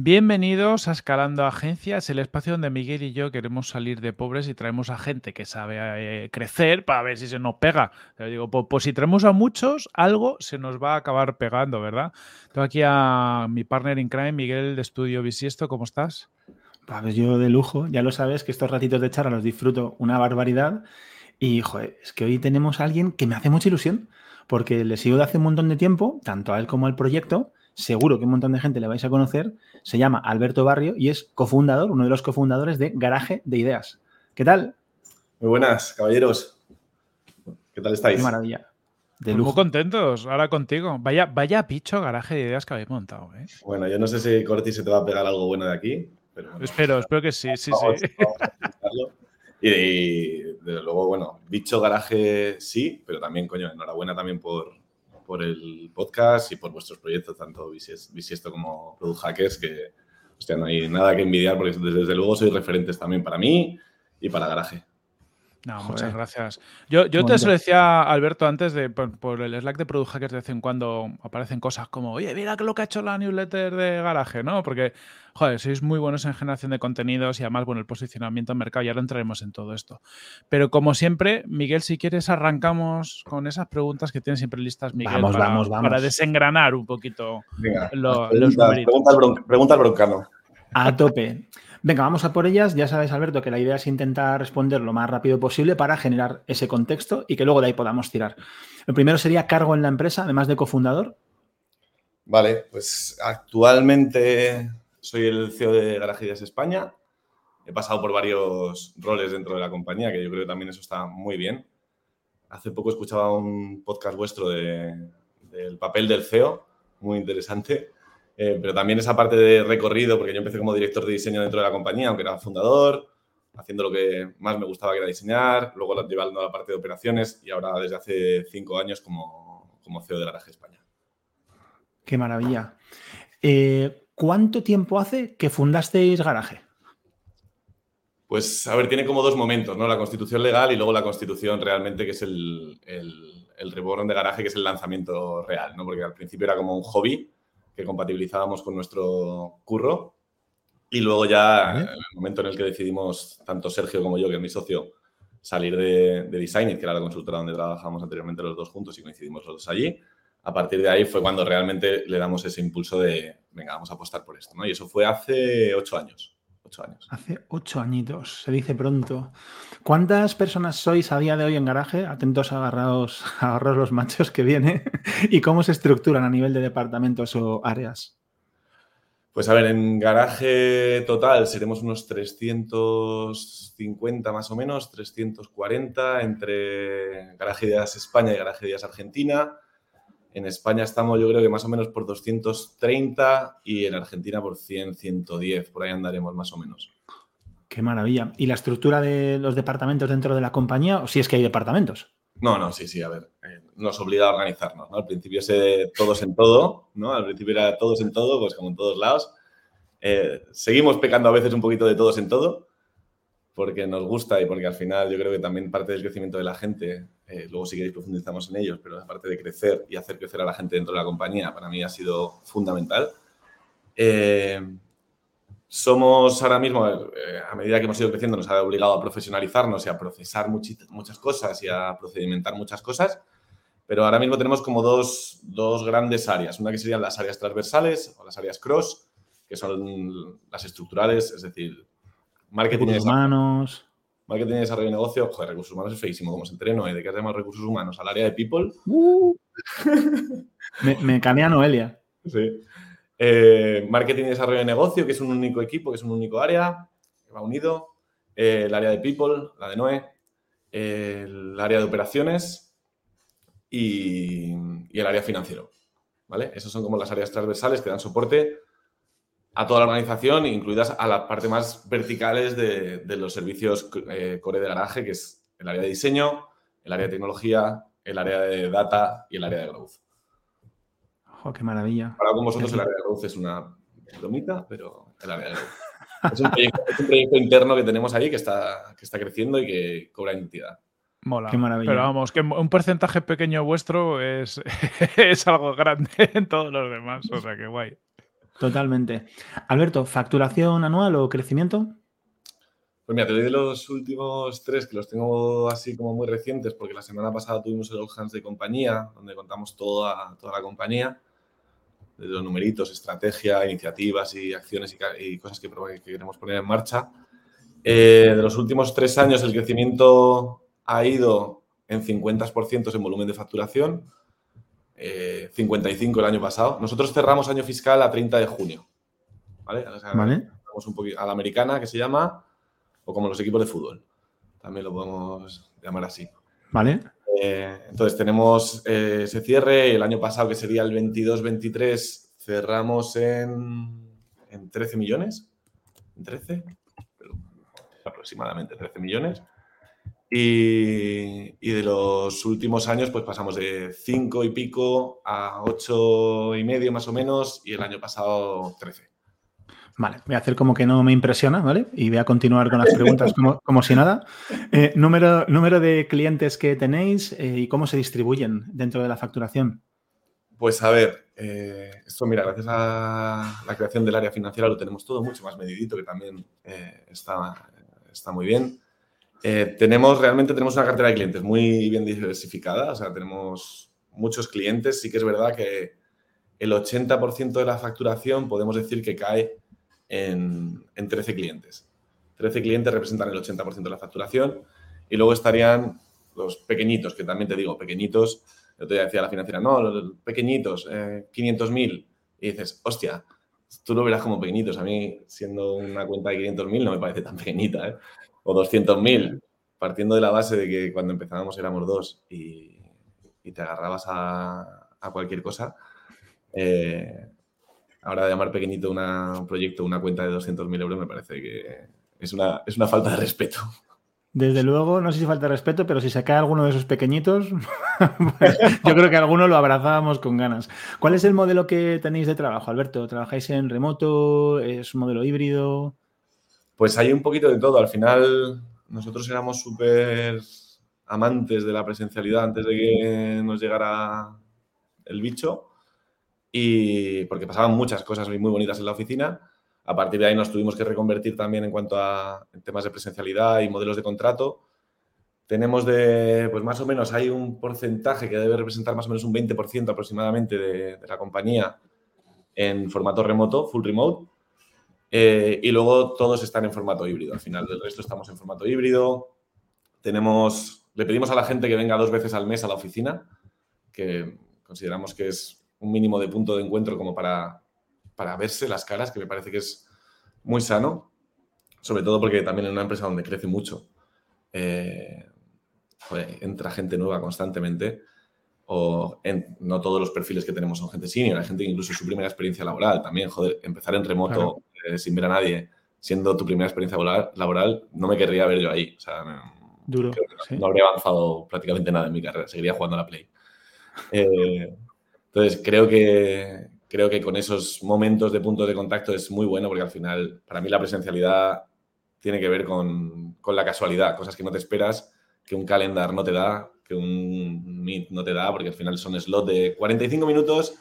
Bienvenidos a Escalando Agencias, el espacio donde Miguel y yo queremos salir de pobres y traemos a gente que sabe eh, crecer para ver si se nos pega. digo, pues, pues, si traemos a muchos, algo se nos va a acabar pegando, ¿verdad? Tengo aquí a mi partner in crime, Miguel de Estudio Bisiesto, ¿cómo estás? Pues yo de lujo, ya lo sabes que estos ratitos de charla los disfruto una barbaridad. Y, joder, es que hoy tenemos a alguien que me hace mucha ilusión, porque le sigo de hace un montón de tiempo, tanto a él como al proyecto, seguro que un montón de gente le vais a conocer, se llama Alberto Barrio y es cofundador, uno de los cofundadores de Garaje de Ideas. ¿Qué tal? Muy buenas, caballeros. ¿Qué tal estáis? Qué maravilla. De Muy contentos ahora contigo. Vaya, vaya picho garaje de ideas que habéis montado. ¿eh? Bueno, yo no sé si Corti se te va a pegar algo bueno de aquí. espero, espero que sí, sí, sí. y, y, desde luego, bueno, bicho garaje sí, pero también, coño, enhorabuena también por, por el podcast y por vuestros proyectos, tanto Bisiesto como Product Hackers, que hostia, no hay nada que envidiar porque desde, luego sois referentes también para mí y para Garaje. No, muchas gracias. Yo, yo te lo decía, Alberto, antes de por, el Slack de Product Hackers, de vez en cuando aparecen cosas como, oye, mira lo que ha hecho la newsletter de Garaje, ¿no? Porque, joder, sois muy buenos en generación de contenidos y además, bueno, el posicionamiento en mercado, ya lo entraremos en todo esto. Pero como siempre, Miguel, si quieres, arrancamos con esas preguntas que tienes siempre listas, Miguel, vamos, para, vamos, vamos. para desengranar un poquito los pregunta, pregunta al broncano. A tope. Venga, vamos a por ellas. Ya sabes, Alberto, que la idea es intentar responder lo más rápido posible para generar ese contexto y que luego de ahí podamos tirar. El primero sería cargo en la empresa, además de cofundador. Vale, pues actualmente soy el CEO de Garajidas España. He pasado por varios roles dentro de la compañía, que yo creo que también eso está muy bien. Hace poco escuchaba un podcast vuestro del papel del CEO, muy interesante. Eh, pero también esa parte de recorrido, porque yo empecé como director de diseño dentro de la compañía, aunque era fundador, haciendo lo que más me gustaba que era diseñar, luego llevando a la parte de operaciones y ahora desde hace cinco años como, como CEO de Garaje España. Qué maravilla. Eh, ¿Cuánto tiempo hace que fundasteis Garaje? Pues, a ver, tiene como dos momentos, ¿no? La constitución legal y luego la constitución realmente, que es el, el, el reborn de garaje, que es el lanzamiento real, ¿no? Porque al principio era como un hobby que compatibilizábamos con nuestro curro. Y luego ya, en el momento en el que decidimos, tanto Sergio como yo, que es mi socio, salir de, de Designit, que era la consultora donde trabajábamos anteriormente los dos juntos y coincidimos los dos allí, a partir de ahí fue cuando realmente le damos ese impulso de, venga, vamos a apostar por esto. ¿no? Y eso fue hace ocho años años. Hace ocho añitos, se dice pronto. ¿Cuántas personas sois a día de hoy en garaje? Atentos, agarrados, agarrados los machos que viene. ¿Y cómo se estructuran a nivel de departamentos o áreas? Pues a ver, en garaje total seremos unos 350 más o menos, 340 entre Garaje Ideas España y Garaje Ideas Argentina. En España estamos, yo creo que más o menos por 230 y en Argentina por 100, 110. Por ahí andaremos más o menos. Qué maravilla. ¿Y la estructura de los departamentos dentro de la compañía? ¿O si es que hay departamentos? No, no, sí, sí, a ver. Eh, nos obliga a organizarnos. Al principio es todos en todo, ¿no? Al principio era todos en todo, pues como en todos lados. Eh, seguimos pecando a veces un poquito de todos en todo, porque nos gusta y porque al final yo creo que también parte del crecimiento de la gente, eh, luego si queréis profundizamos en ellos, pero la parte de crecer y hacer crecer a la gente dentro de la compañía para mí ha sido fundamental. Eh, somos ahora mismo, eh, a medida que hemos ido creciendo, nos ha obligado a profesionalizarnos y a procesar muchas cosas y a procedimentar muchas cosas, pero ahora mismo tenemos como dos, dos grandes áreas. Una que serían las áreas transversales o las áreas cross, que son las estructurales, es decir, Marketing recursos humanos. Marketing y desarrollo de negocio. Joder, recursos humanos es feísimo como se entreno, ¿eh? ¿De qué hacemos recursos humanos? Al área de people. Uh. me, me canea Noelia. Sí. Eh, marketing y desarrollo de negocio, que es un único equipo, que es un único área, que va unido. Eh, el área de people, la de Noé. el área de operaciones y, y el área financiero. ¿Vale? Esas son como las áreas transversales que dan soporte a toda la organización, incluidas a las partes más verticales de, los servicios eh, core de garaje, que es el área de diseño, el área de tecnología, el área de data y el área de growth. ¡Oh, qué maravilla! Para con vosotros el área de growth es una bromita, pero el área de growth. Es un, proyecto, interno que tenemos ahí que está, que está creciendo y que cobra identidad. Mola. Qué maravilla. Pero vamos, que un porcentaje pequeño vuestro es, es algo grande en todos los demás. O sea, que guay. Totalmente. Alberto, ¿facturación anual o crecimiento? Pues mira, te doy de los últimos tres, que los tengo así como muy recientes, porque la semana pasada tuvimos el All Hands de compañía, donde contamos toda, toda la compañía, desde los numeritos, estrategia, iniciativas y acciones y, cosas que, queremos poner en marcha. Eh, de los últimos tres años, el crecimiento ha ido en 50% en volumen de facturación, 55 eh, el año pasado. Nosotros cerramos año fiscal a 30 de junio. ¿Vale? ¿Vale? un poquito a la americana, que se llama, o como los equipos de fútbol. También lo podemos llamar así. Vale. Eh, entonces tenemos eh, ese cierre. El año pasado, que sería el 22-23, cerramos en, en 13 millones. ¿En 13? aproximadamente 13 millones. Y, y, de los últimos años, pues pasamos de 5 y pico a 8 y medio más o menos, y el año pasado 13. Vale, voy a hacer como que no me impresiona, ¿vale? Y voy a continuar con las preguntas como, si nada. Eh, número, número de clientes que tenéis eh, y cómo se distribuyen dentro de la facturación. Pues a ver, eh, esto mira, gracias a la creación del área financiera lo tenemos todo mucho más medidito, que también está, está muy bien. Tenemos, realmente tenemos una cartera de clientes muy bien diversificada, o sea, tenemos muchos clientes. Sí que es verdad que el 80% de la facturación podemos decir que cae en, 13 clientes. 13 clientes representan el 80% de la facturación y luego estarían los pequeñitos, que también te digo, pequeñitos. Yo te decía la financiera, no, los pequeñitos, eh, 500.000. Y dices, hostia, tú lo verás como pequeñitos. A mí, siendo una cuenta de 500.000, no me parece tan pequeñita. ¿eh? O 200.000, partiendo de la base de que cuando empezábamos éramos dos y, te agarrabas a, cualquier cosa. Eh, ahora de llamar pequeñito un proyecto, una cuenta de 200.000 euros, me parece que es una, es una falta de respeto. Desde luego, no sé si falta respeto, pero si se cae alguno de esos pequeñitos, pues yo creo que alguno lo abrazábamos con ganas. ¿Cuál es el modelo que tenéis de trabajo, Alberto? ¿Trabajáis en remoto? ¿Es un modelo híbrido? Pues hay un poquito de todo. Al final, nosotros éramos súper amantes de la presencialidad antes de que nos llegara el bicho y porque pasaban muchas cosas muy bonitas en la oficina. A partir de ahí nos tuvimos que reconvertir también en cuanto a temas de presencialidad y modelos de contrato. Tenemos de, pues más o menos, hay un porcentaje que debe representar más o menos un 20% aproximadamente de, la compañía en formato remoto, full remote. Eh, y luego todos están en formato híbrido. Al final, del resto estamos en formato híbrido. Tenemos, le pedimos a la gente que venga dos veces al mes a la oficina, que consideramos que es un mínimo de punto de encuentro como para, para verse las caras, que me parece que es muy sano, sobre todo porque también en una empresa donde crece mucho, eh, entra gente nueva constantemente o no todos los perfiles que tenemos son gente senior, hay gente que incluso su primera experiencia laboral también, joder, empezar en remoto eh, sin ver a nadie, siendo tu primera experiencia laboral, no me querría ver yo ahí. O sea, Duro, no, habría avanzado prácticamente nada en mi carrera, seguiría jugando a la Play. Eh, entonces, creo que, creo que con esos momentos de punto de contacto es muy bueno porque al final, para mí la presencialidad tiene que ver con, la casualidad, cosas que no te esperas, que un calendar no te da, que un Meet no te da, porque al final son slots de 45 minutos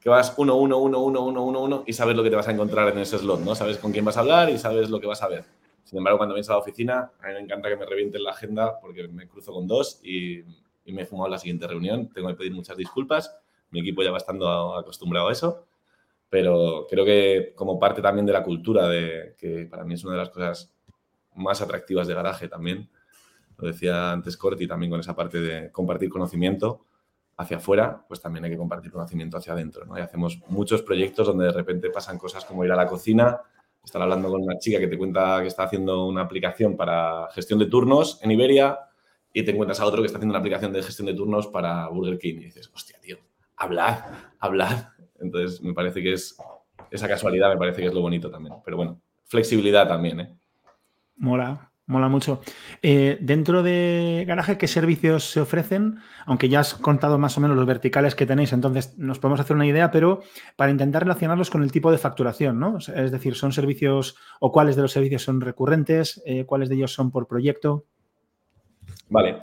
que vas 1, 1, 1, 1, 1, 1, 1 y sabes lo que te vas a encontrar en ese slot, ¿no? Sabes con quién vas a hablar y sabes lo que vas a ver. Sin embargo, cuando vienes a la oficina, a mí me encanta que me revienten la agenda porque me cruzo con dos y, y me he fumado la siguiente reunión. Tengo que pedir muchas disculpas mi equipo ya va estando acostumbrado a eso, pero creo que como parte también de la cultura, de, que para mí es una de las cosas más atractivas de garaje también, lo decía antes Corti, también con esa parte de compartir conocimiento hacia afuera, pues también hay que compartir conocimiento hacia adentro. ¿no? Y hacemos muchos proyectos donde de repente pasan cosas como ir a la cocina, estar hablando con una chica que te cuenta que está haciendo una aplicación para gestión de turnos en Iberia y te encuentras a otro que está haciendo una aplicación de gestión de turnos para Burger King y dices, hostia, tío, hablar, hablar. Entonces, me parece que es esa casualidad, me parece que es lo bonito también. Pero bueno, flexibilidad también, ¿eh? Mola, mola mucho. Eh, dentro de Garaje, ¿qué servicios se ofrecen? Aunque ya has contado más o menos los verticales que tenéis, entonces nos podemos hacer una idea, pero para intentar relacionarlos con el tipo de facturación, ¿no? Es decir, ¿son servicios o cuáles de los servicios son recurrentes? Eh, ¿Cuáles de ellos son por proyecto? Vale.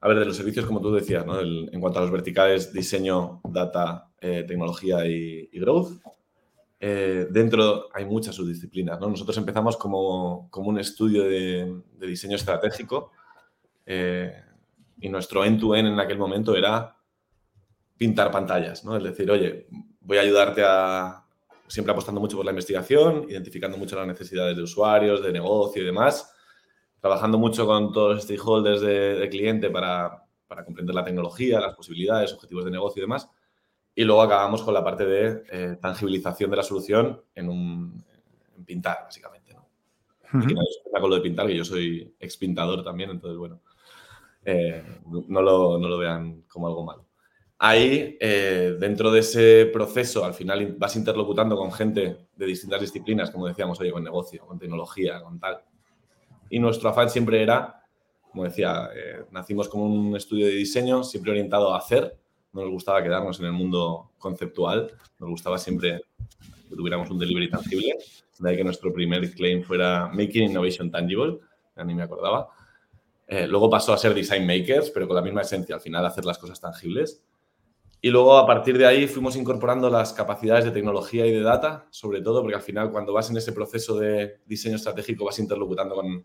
A ver, de los servicios, como tú decías, ¿no? en cuanto a los verticales, diseño, data, eh, tecnología y, growth. Eh, dentro hay muchas subdisciplinas. ¿no? Nosotros empezamos como, un estudio de, diseño estratégico eh, y nuestro end-to-end en aquel momento era pintar pantallas. ¿no? Es decir, oye, voy a ayudarte a, siempre apostando mucho por la investigación, identificando mucho las necesidades de usuarios, de negocio y demás, trabajando mucho con todos los stakeholders de, cliente para, para comprender la tecnología, las posibilidades, objetivos de negocio y demás y luego acabamos con la parte de eh, tangibilización de la solución en, un, pintar, básicamente. ¿no? con lo de pintar, que yo soy expintador también, entonces, bueno, eh, no, lo, no, lo, vean como algo malo. Ahí, eh, dentro de ese proceso, al final vas interlocutando con gente de distintas disciplinas, como decíamos, oye, con negocio, con tecnología, con tal. Y nuestro afán siempre era, como decía, nacimos como un estudio de diseño, siempre orientado a hacer, no nos gustaba quedarnos en el mundo conceptual, nos gustaba siempre que tuviéramos un delivery tangible, de ahí que nuestro primer claim fuera Making Innovation Tangible, ya ni me acordaba. Eh, luego pasó a ser Design Makers, pero con la misma esencia, al final hacer las cosas tangibles. Y luego a partir de ahí fuimos incorporando las capacidades de tecnología y de data, sobre todo porque al final cuando vas en ese proceso de diseño estratégico vas interlocutando con,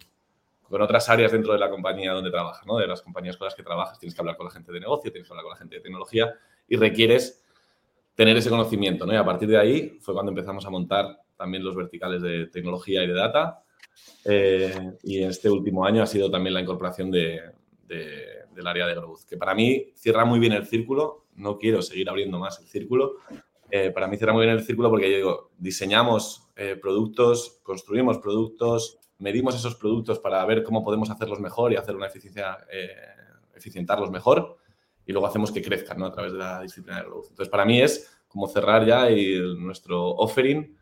con otras áreas dentro de la compañía donde trabajas, ¿no? de las compañías con las que trabajas. Tienes que hablar con la gente de negocio, tienes que hablar con la gente de tecnología y requieres tener ese conocimiento. ¿no? Y a partir de ahí fue cuando empezamos a montar también los verticales de tecnología y de data. Eh, y este último año ha sido también la incorporación de, del área de growth, que para mí cierra muy bien el círculo. No quiero seguir abriendo más el círculo. Eh, para mí cierra muy bien el círculo porque yo digo, diseñamos eh, productos, construimos productos, medimos esos productos para ver cómo podemos hacerlos mejor y hacer una eficiencia, eh, eficientarlos mejor y luego hacemos que crezcan ¿no? a través de la disciplina de growth. Entonces, para mí es como cerrar ya y nuestro offering.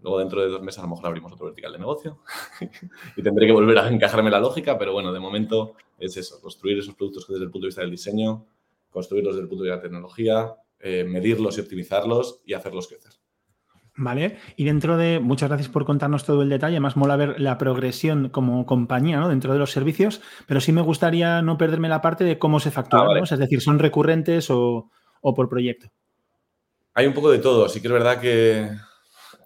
Luego, dentro de dos meses, a lo mejor abrimos otro vertical de negocio y tendré que volver a encajarme la lógica, pero bueno, de momento es eso, construir esos productos desde el punto de vista del diseño, construirlos desde el punto de vista de la tecnología, eh, medirlos y optimizarlos y hacerlos crecer. Vale, y dentro de, muchas gracias por contarnos todo el detalle, más mola ver la progresión como compañía ¿no? dentro de los servicios, pero sí me gustaría no perderme la parte de cómo se factura, ah, es decir, ¿son recurrentes o, por proyecto? Hay un poco de todo, sí que es verdad que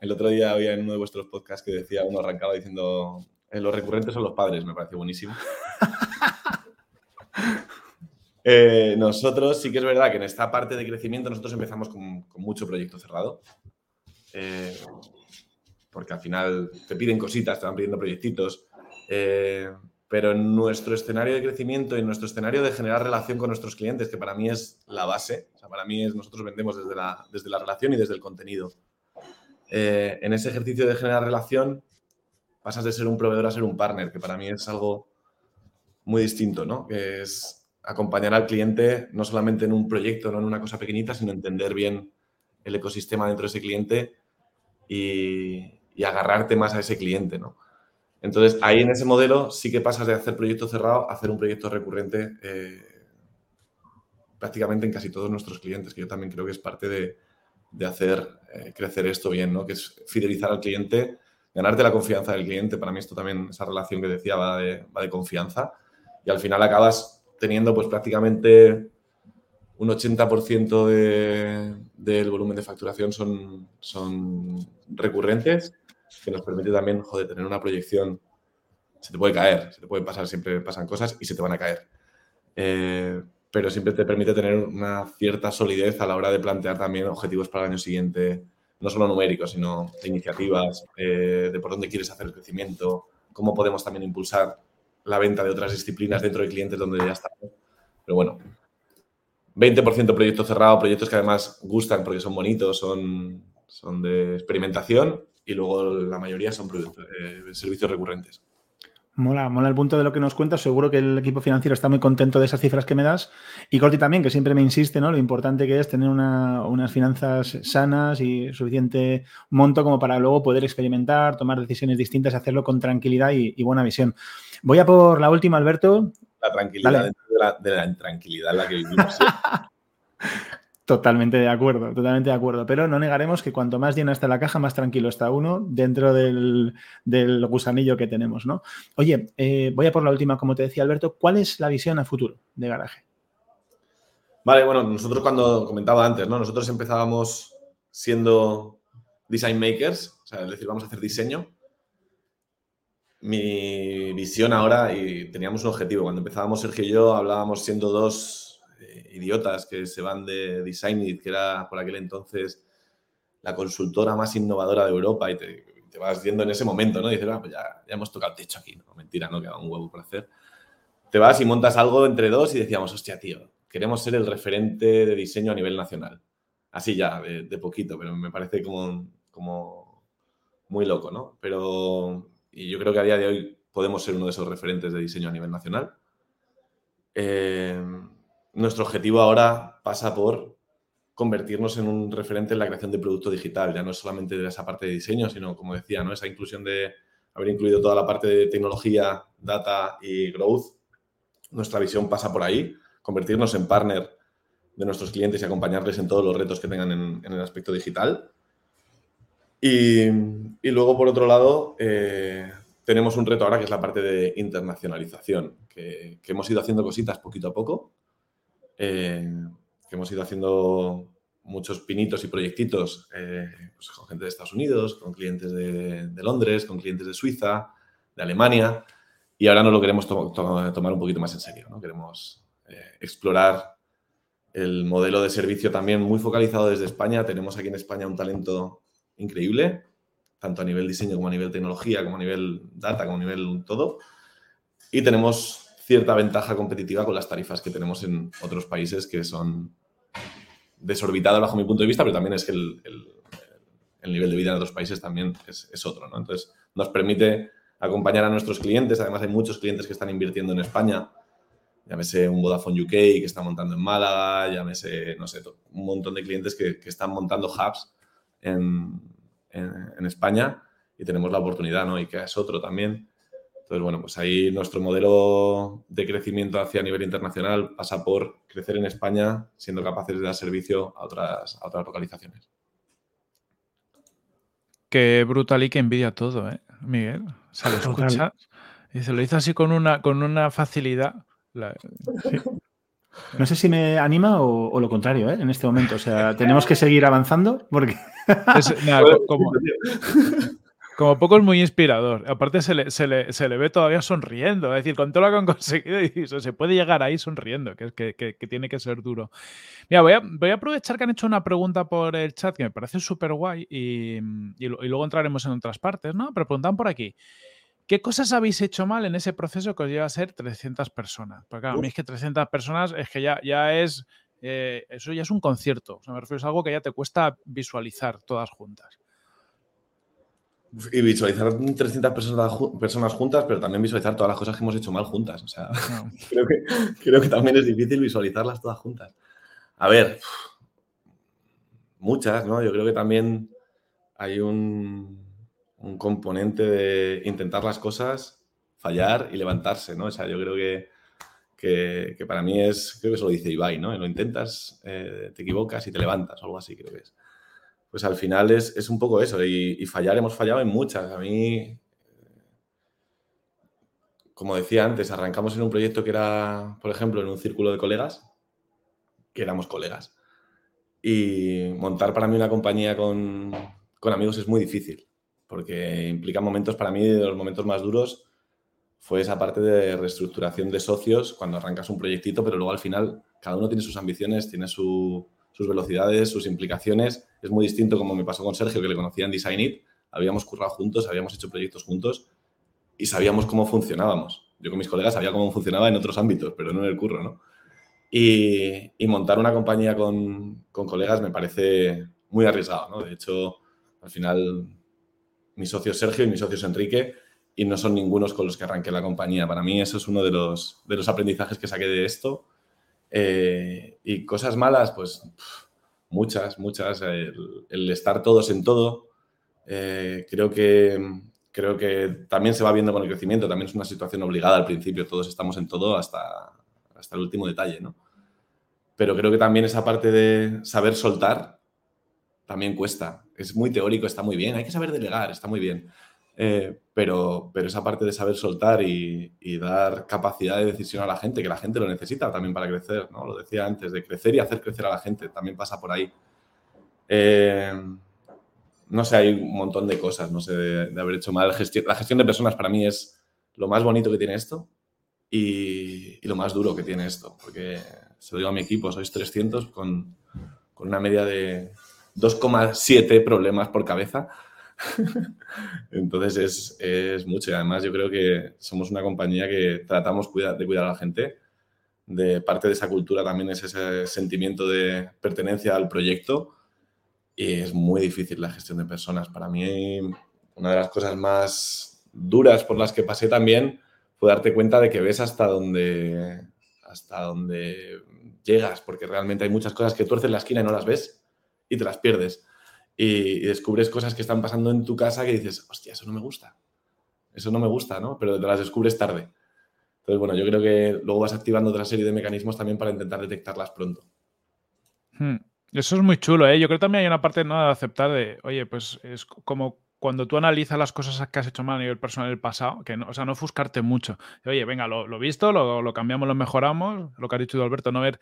el otro día había en uno de vuestros podcasts que decía, uno arrancaba diciendo, eh, los recurrentes son los padres, me pareció buenísimo. Eh, nosotros sí que es verdad que en esta parte de crecimiento nosotros empezamos con mucho proyecto cerrado. Eh, porque al final te piden cositas, te van pidiendo proyectitos. Eh, pero en nuestro escenario de crecimiento y en nuestro escenario de generar relación con nuestros clientes, que para mí es la base, o sea, para mí es nosotros vendemos desde la, desde la relación y desde el contenido. Eh, en ese ejercicio de generar relación pasas de ser un proveedor a ser un partner, que para mí es algo muy distinto, ¿no? Que es acompañar al cliente no solamente en un proyecto, no en una cosa pequeñita, sino entender bien el ecosistema dentro de ese cliente y, agarrarte más a ese cliente, ¿no? Entonces, ahí en ese modelo sí que pasas de hacer proyecto cerrado a hacer un proyecto recurrente eh, prácticamente en casi todos nuestros clientes, que yo también creo que es parte de, hacer eh, crecer esto bien, ¿no? Que es fidelizar al cliente, ganarte la confianza del cliente. Para mí esto también, esa relación que decía, va de, va de confianza. Y al final acabas teniendo pues prácticamente un 80% de, del volumen de facturación son, son recurrentes, que nos permite también, joder, tener una proyección. Se te puede caer, se te puede pasar, siempre pasan cosas y se te van a caer. Eh, pero siempre te permite tener una cierta solidez a la hora de plantear también objetivos para el año siguiente, no solo numéricos, sino de iniciativas, eh, de por dónde quieres hacer el crecimiento, cómo podemos también impulsar la venta de otras disciplinas dentro de clientes donde ya estamos. Pero bueno, 20% proyectos cerrados, proyectos que además gustan porque son bonitos, son, son de experimentación y luego la mayoría son eh, servicios recurrentes. Mola, mola el punto de lo que nos cuentas. Seguro que el equipo financiero está muy contento de esas cifras que me das. Y Corti también, que siempre me insiste, ¿no? Lo importante que es tener unas finanzas sanas y suficiente monto como para luego poder experimentar, tomar decisiones distintas, hacerlo con tranquilidad y, buena visión. Voy a por la última, Alberto. La tranquilidad dentro de la, de la intranquilidad en la que vivimos. Totalmente de acuerdo, totalmente de acuerdo. Pero no negaremos que cuanto más llena está la caja, más tranquilo está uno dentro del, gusanillo que tenemos, ¿no? Oye, eh, voy a por la última, como te decía Alberto, ¿cuál es la visión a futuro de garaje? Vale, bueno, nosotros cuando comentaba antes, ¿no? Nosotros empezábamos siendo design makers, o sea, es decir, vamos a hacer diseño. Mi visión ahora, y teníamos un objetivo, cuando empezábamos Sergio y yo, hablábamos siendo dos eh, idiotas que se van de Design que era por aquel entonces la consultora más innovadora de Europa, y te, vas viendo en ese momento, ¿no? dices, ah, pues ya, ya, hemos tocado techo aquí, ¿no? Mentira, ¿no? Queda un huevo por hacer. Te vas y montas algo entre dos y decíamos, hostia, tío, queremos ser el referente de diseño a nivel nacional. Así ya, de, poquito, pero me parece como, como muy loco, ¿no? Pero y yo creo que a día de hoy podemos ser uno de esos referentes de diseño a nivel nacional. Eh, nuestro objetivo ahora pasa por convertirnos en un referente en la creación de producto digital, ya no es solamente de esa parte de diseño, sino, como decía, ¿no? esa inclusión de haber incluido toda la parte de tecnología, data y growth. Nuestra visión pasa por ahí, convertirnos en partner de nuestros clientes y acompañarles en todos los retos que tengan en, el aspecto digital. Y, luego, por otro lado, eh, tenemos un reto ahora que es la parte de internacionalización, que, hemos ido haciendo cositas poquito a poco. Eh, que hemos ido haciendo muchos pinitos y proyectitos eh, pues con gente de Estados Unidos, con clientes de, Londres, con clientes de Suiza, de Alemania, y ahora nos lo queremos tomar un poquito más en serio. ¿no? Queremos explorar el modelo de servicio también muy focalizado desde España. Tenemos aquí en España un talento increíble, tanto a nivel diseño como a nivel tecnología, como a nivel data, como a nivel todo. Y tenemos cierta ventaja competitiva con las tarifas que tenemos en otros países que son desorbitadas bajo mi punto de vista, pero también es que el, nivel de vida en otros países también es, otro. ¿no? Entonces, nos permite acompañar a nuestros clientes. Además, hay muchos clientes que están invirtiendo en España. Llámese un Vodafone UK que está montando en Málaga, llámese, no sé, un montón de clientes que, están montando hubs en, en, España y tenemos la oportunidad, ¿no? Y que es otro también entonces, bueno, pues ahí nuestro modelo de crecimiento hacia nivel internacional pasa por crecer en España siendo capaces de dar servicio a otras, otras localizaciones. Qué brutal y qué envidia todo, ¿eh, Miguel? O sea, lo escuchas y se lo hizo así con una, con una facilidad. No sé si me anima o, lo contrario, ¿eh? En este momento. O sea, tenemos que seguir avanzando porque. como, como poco es muy inspirador. Aparte se le, se le, ve todavía sonriendo. Es decir, con todo lo que han conseguido, y se puede llegar ahí sonriendo, que, que, que, tiene que ser duro. Mira, voy a, voy a, aprovechar que han hecho una pregunta por el chat que me parece súper guay y, y, luego entraremos en otras partes, ¿no? Pero preguntan por aquí. ¿Qué cosas habéis hecho mal en ese proceso que os lleva a ser 300 personas? Porque claro, a mí es que 300 personas es que ya, ya es... Eh, eso ya es un concierto. O sea, me refiero a algo que ya te cuesta visualizar todas juntas. Y visualizar 300 personas, personas juntas, pero también visualizar todas las cosas que hemos hecho mal juntas. O sea, creo, que, creo que también es difícil visualizarlas todas juntas. A ver, muchas, ¿no? Yo creo que también hay un, un componente de intentar las cosas, fallar y levantarse, ¿no? O sea, yo creo que, que, para mí es, creo que eso lo dice Ibai, ¿no? Lo intentas, eh, te equivocas y te levantas, o algo así creo que es pues al final es, un poco eso. Y, fallar, hemos fallado en muchas. A mí, como decía antes, arrancamos en un proyecto que era, por ejemplo, en un círculo de colegas, que éramos colegas. Y montar para mí una compañía con, amigos es muy difícil, porque implica momentos, para mí, de los momentos más duros fue esa parte de reestructuración de socios cuando arrancas un proyectito, pero luego al final cada uno tiene sus ambiciones, tiene su, sus velocidades, sus implicaciones. Es muy distinto como me pasó con Sergio, que le conocía en Design It. Habíamos currado juntos, habíamos hecho proyectos juntos y sabíamos cómo funcionábamos. Yo con mis colegas sabía cómo funcionaba en otros ámbitos, pero no en el curro, ¿no? Y, montar una compañía con, colegas me parece muy arriesgado, ¿no? De hecho, al final, mi socio Sergio y mi socio Enrique y no son ningunos con los que arranqué la compañía. Para mí eso es uno de los, de los aprendizajes que saqué de esto eh, y cosas malas, pues muchas, muchas. El, estar todos en todo, eh, creo, que, creo que también se va viendo con el crecimiento, también es una situación obligada al principio, todos estamos en todo hasta, hasta el último detalle, ¿no? Pero creo que también esa parte de saber soltar también cuesta. Es muy teórico, está muy bien, hay que saber delegar, está muy bien. Eh, pero, pero esa parte de saber soltar y, dar capacidad de decisión a la gente, que la gente lo necesita también para crecer, ¿no? Lo decía antes, de crecer y hacer crecer a la gente, también pasa por ahí. Eh, no sé, hay un montón de cosas, no sé, de, haber hecho mal. La gestión de personas para mí es lo más bonito que tiene esto y, lo más duro que tiene esto, porque se lo digo a mi equipo, sois 300 con, con una media de 2,7 problemas por cabeza. Entonces es, es, mucho y además yo creo que somos una compañía que tratamos de cuidar a la gente. De parte de esa cultura también es ese sentimiento de pertenencia al proyecto y es muy difícil la gestión de personas. Para mí una de las cosas más duras por las que pasé también fue darte cuenta de que ves hasta dónde, hasta dónde llegas, porque realmente hay muchas cosas que tuerces la esquina y no las ves y te las pierdes. Y, descubres cosas que están pasando en tu casa que dices, hostia, eso no me gusta. Eso no me gusta, ¿no? Pero te las descubres tarde. Entonces, bueno, yo creo que luego vas activando otra serie de mecanismos también para intentar detectarlas pronto. Hmm. Eso es muy chulo, ¿eh? Yo creo que también hay una parte ¿no? de aceptar de, oye, pues es como cuando tú analizas las cosas que has hecho mal a nivel personal en el pasado, que no, o sea, no ofuscarte mucho. Oye, venga, lo, lo visto, lo, lo, cambiamos, lo mejoramos, lo que ha dicho Alberto, no ver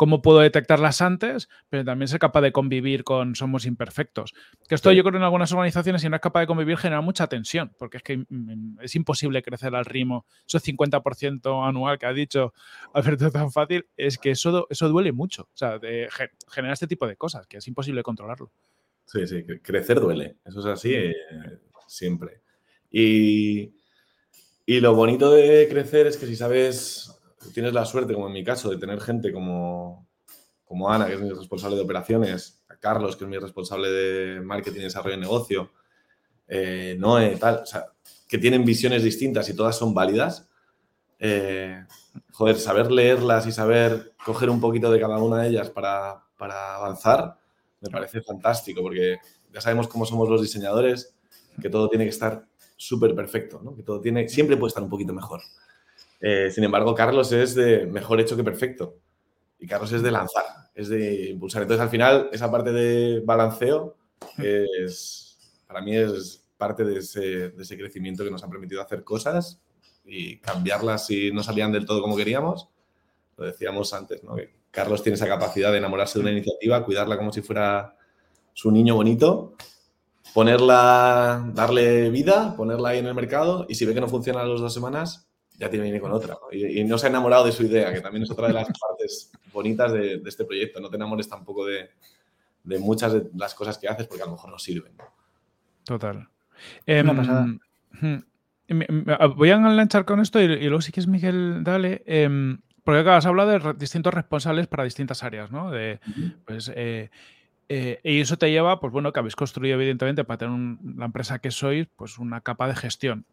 cómo puedo detectarlas antes, pero también ser capaz de convivir con somos imperfectos. Que esto yo creo en algunas organizaciones, si no es capaz de convivir, genera mucha tensión, porque es que mm, mm, es imposible crecer al ritmo. Eso 50% anual que ha dicho Alberto tan fácil, es que eso, eso duele mucho. O sea, de, genera este tipo de cosas, que es imposible controlarlo. Sí, sí, crecer duele. Eso es así eh, siempre. Y, y lo bonito de crecer es que si sabes tienes la suerte, como en mi caso, de tener gente como, como Ana, que es mi responsable de operaciones, a Carlos, que es mi responsable de marketing y desarrollo de negocio, eh, tal, o sea, que tienen visiones distintas y todas son válidas. Eh, joder, saber leerlas y saber coger un poquito de cada una de ellas para, para avanzar, me parece fantástico, porque ya sabemos cómo somos los diseñadores, que todo tiene que estar súper perfecto, ¿no? que todo tiene, siempre puede estar un poquito mejor. Eh, sin embargo, Carlos es de mejor hecho que perfecto. Y Carlos es de lanzar, es de impulsar. Entonces, al final, esa parte de balanceo es, para mí es parte de ese, crecimiento que nos ha permitido hacer cosas y cambiarlas si no salían del todo como queríamos. Lo decíamos antes, ¿no? Que Carlos tiene esa capacidad de enamorarse de una iniciativa, cuidarla como si fuera su niño bonito, ponerla, darle vida, ponerla ahí en el mercado y si ve que no funciona a las dos semanas, ya te viene con otra. Y, no se ha enamorado de su idea, que también es otra de las partes bonitas de, este proyecto. No te enamores tampoco de, muchas de las cosas que haces porque a lo mejor no sirven. Total. Em, hmm, voy a enganchar con esto y, luego si quieres, Miguel, dale. Em, porque acá has hablado de distintos responsables para distintas áreas, ¿no? De, pues, eh, eh, y eso te lleva, pues bueno, que habéis construido evidentemente para tener la empresa que sois, pues una capa de gestión.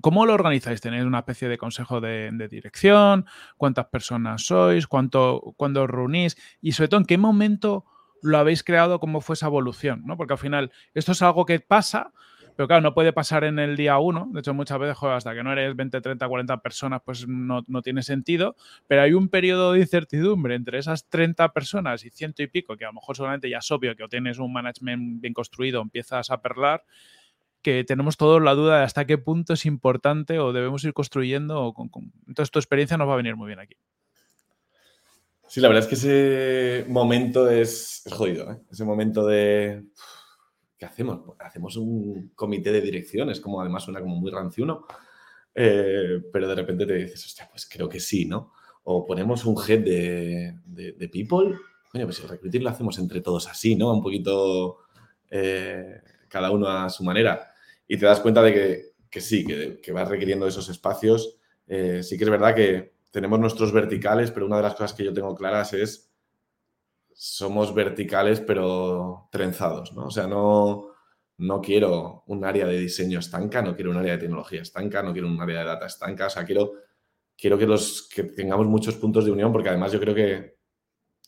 ¿Cómo lo organizáis? ¿Tenéis una especie de consejo de, dirección? ¿Cuántas personas sois? ¿Cuánto, ¿Cuándo os reunís? Y sobre todo, ¿en qué momento lo habéis creado? ¿Cómo fue esa evolución? ¿no? Porque al final, esto es algo que pasa, pero claro, no puede pasar en el día uno. De hecho, muchas veces, hasta que no eres 20, 30, 40 personas, pues no, no, tiene sentido. Pero hay un periodo de incertidumbre entre esas 30 personas y ciento y pico, que a lo mejor solamente ya es obvio que o tienes un management bien construido, empiezas a perlar que tenemos todos la duda de hasta qué punto es importante o debemos ir construyendo. O con, Entonces, tu experiencia nos va a venir muy bien aquí. Sí, la verdad es que ese momento es, jodido. ¿eh? Ese momento de. ¿Qué hacemos? Hacemos un comité de direcciones, como además suena como muy ranciuno. Eh, pero de repente te dices, hostia, pues creo que sí, ¿no? O ponemos un head de, de, people. Coño, pues el recruiting lo hacemos entre todos así, ¿no? Un poquito. Eh, cada uno a su manera y te das cuenta de que, sí, que, que, vas requiriendo esos espacios. Eh, sí que es verdad que tenemos nuestros verticales, pero una de las cosas que yo tengo claras es somos verticales pero trenzados, ¿no? O sea, no, no quiero un área de diseño estanca, no quiero un área de tecnología estanca, no quiero un área de data estanca, o sea, quiero, quiero que, los, que tengamos muchos puntos de unión porque además yo creo que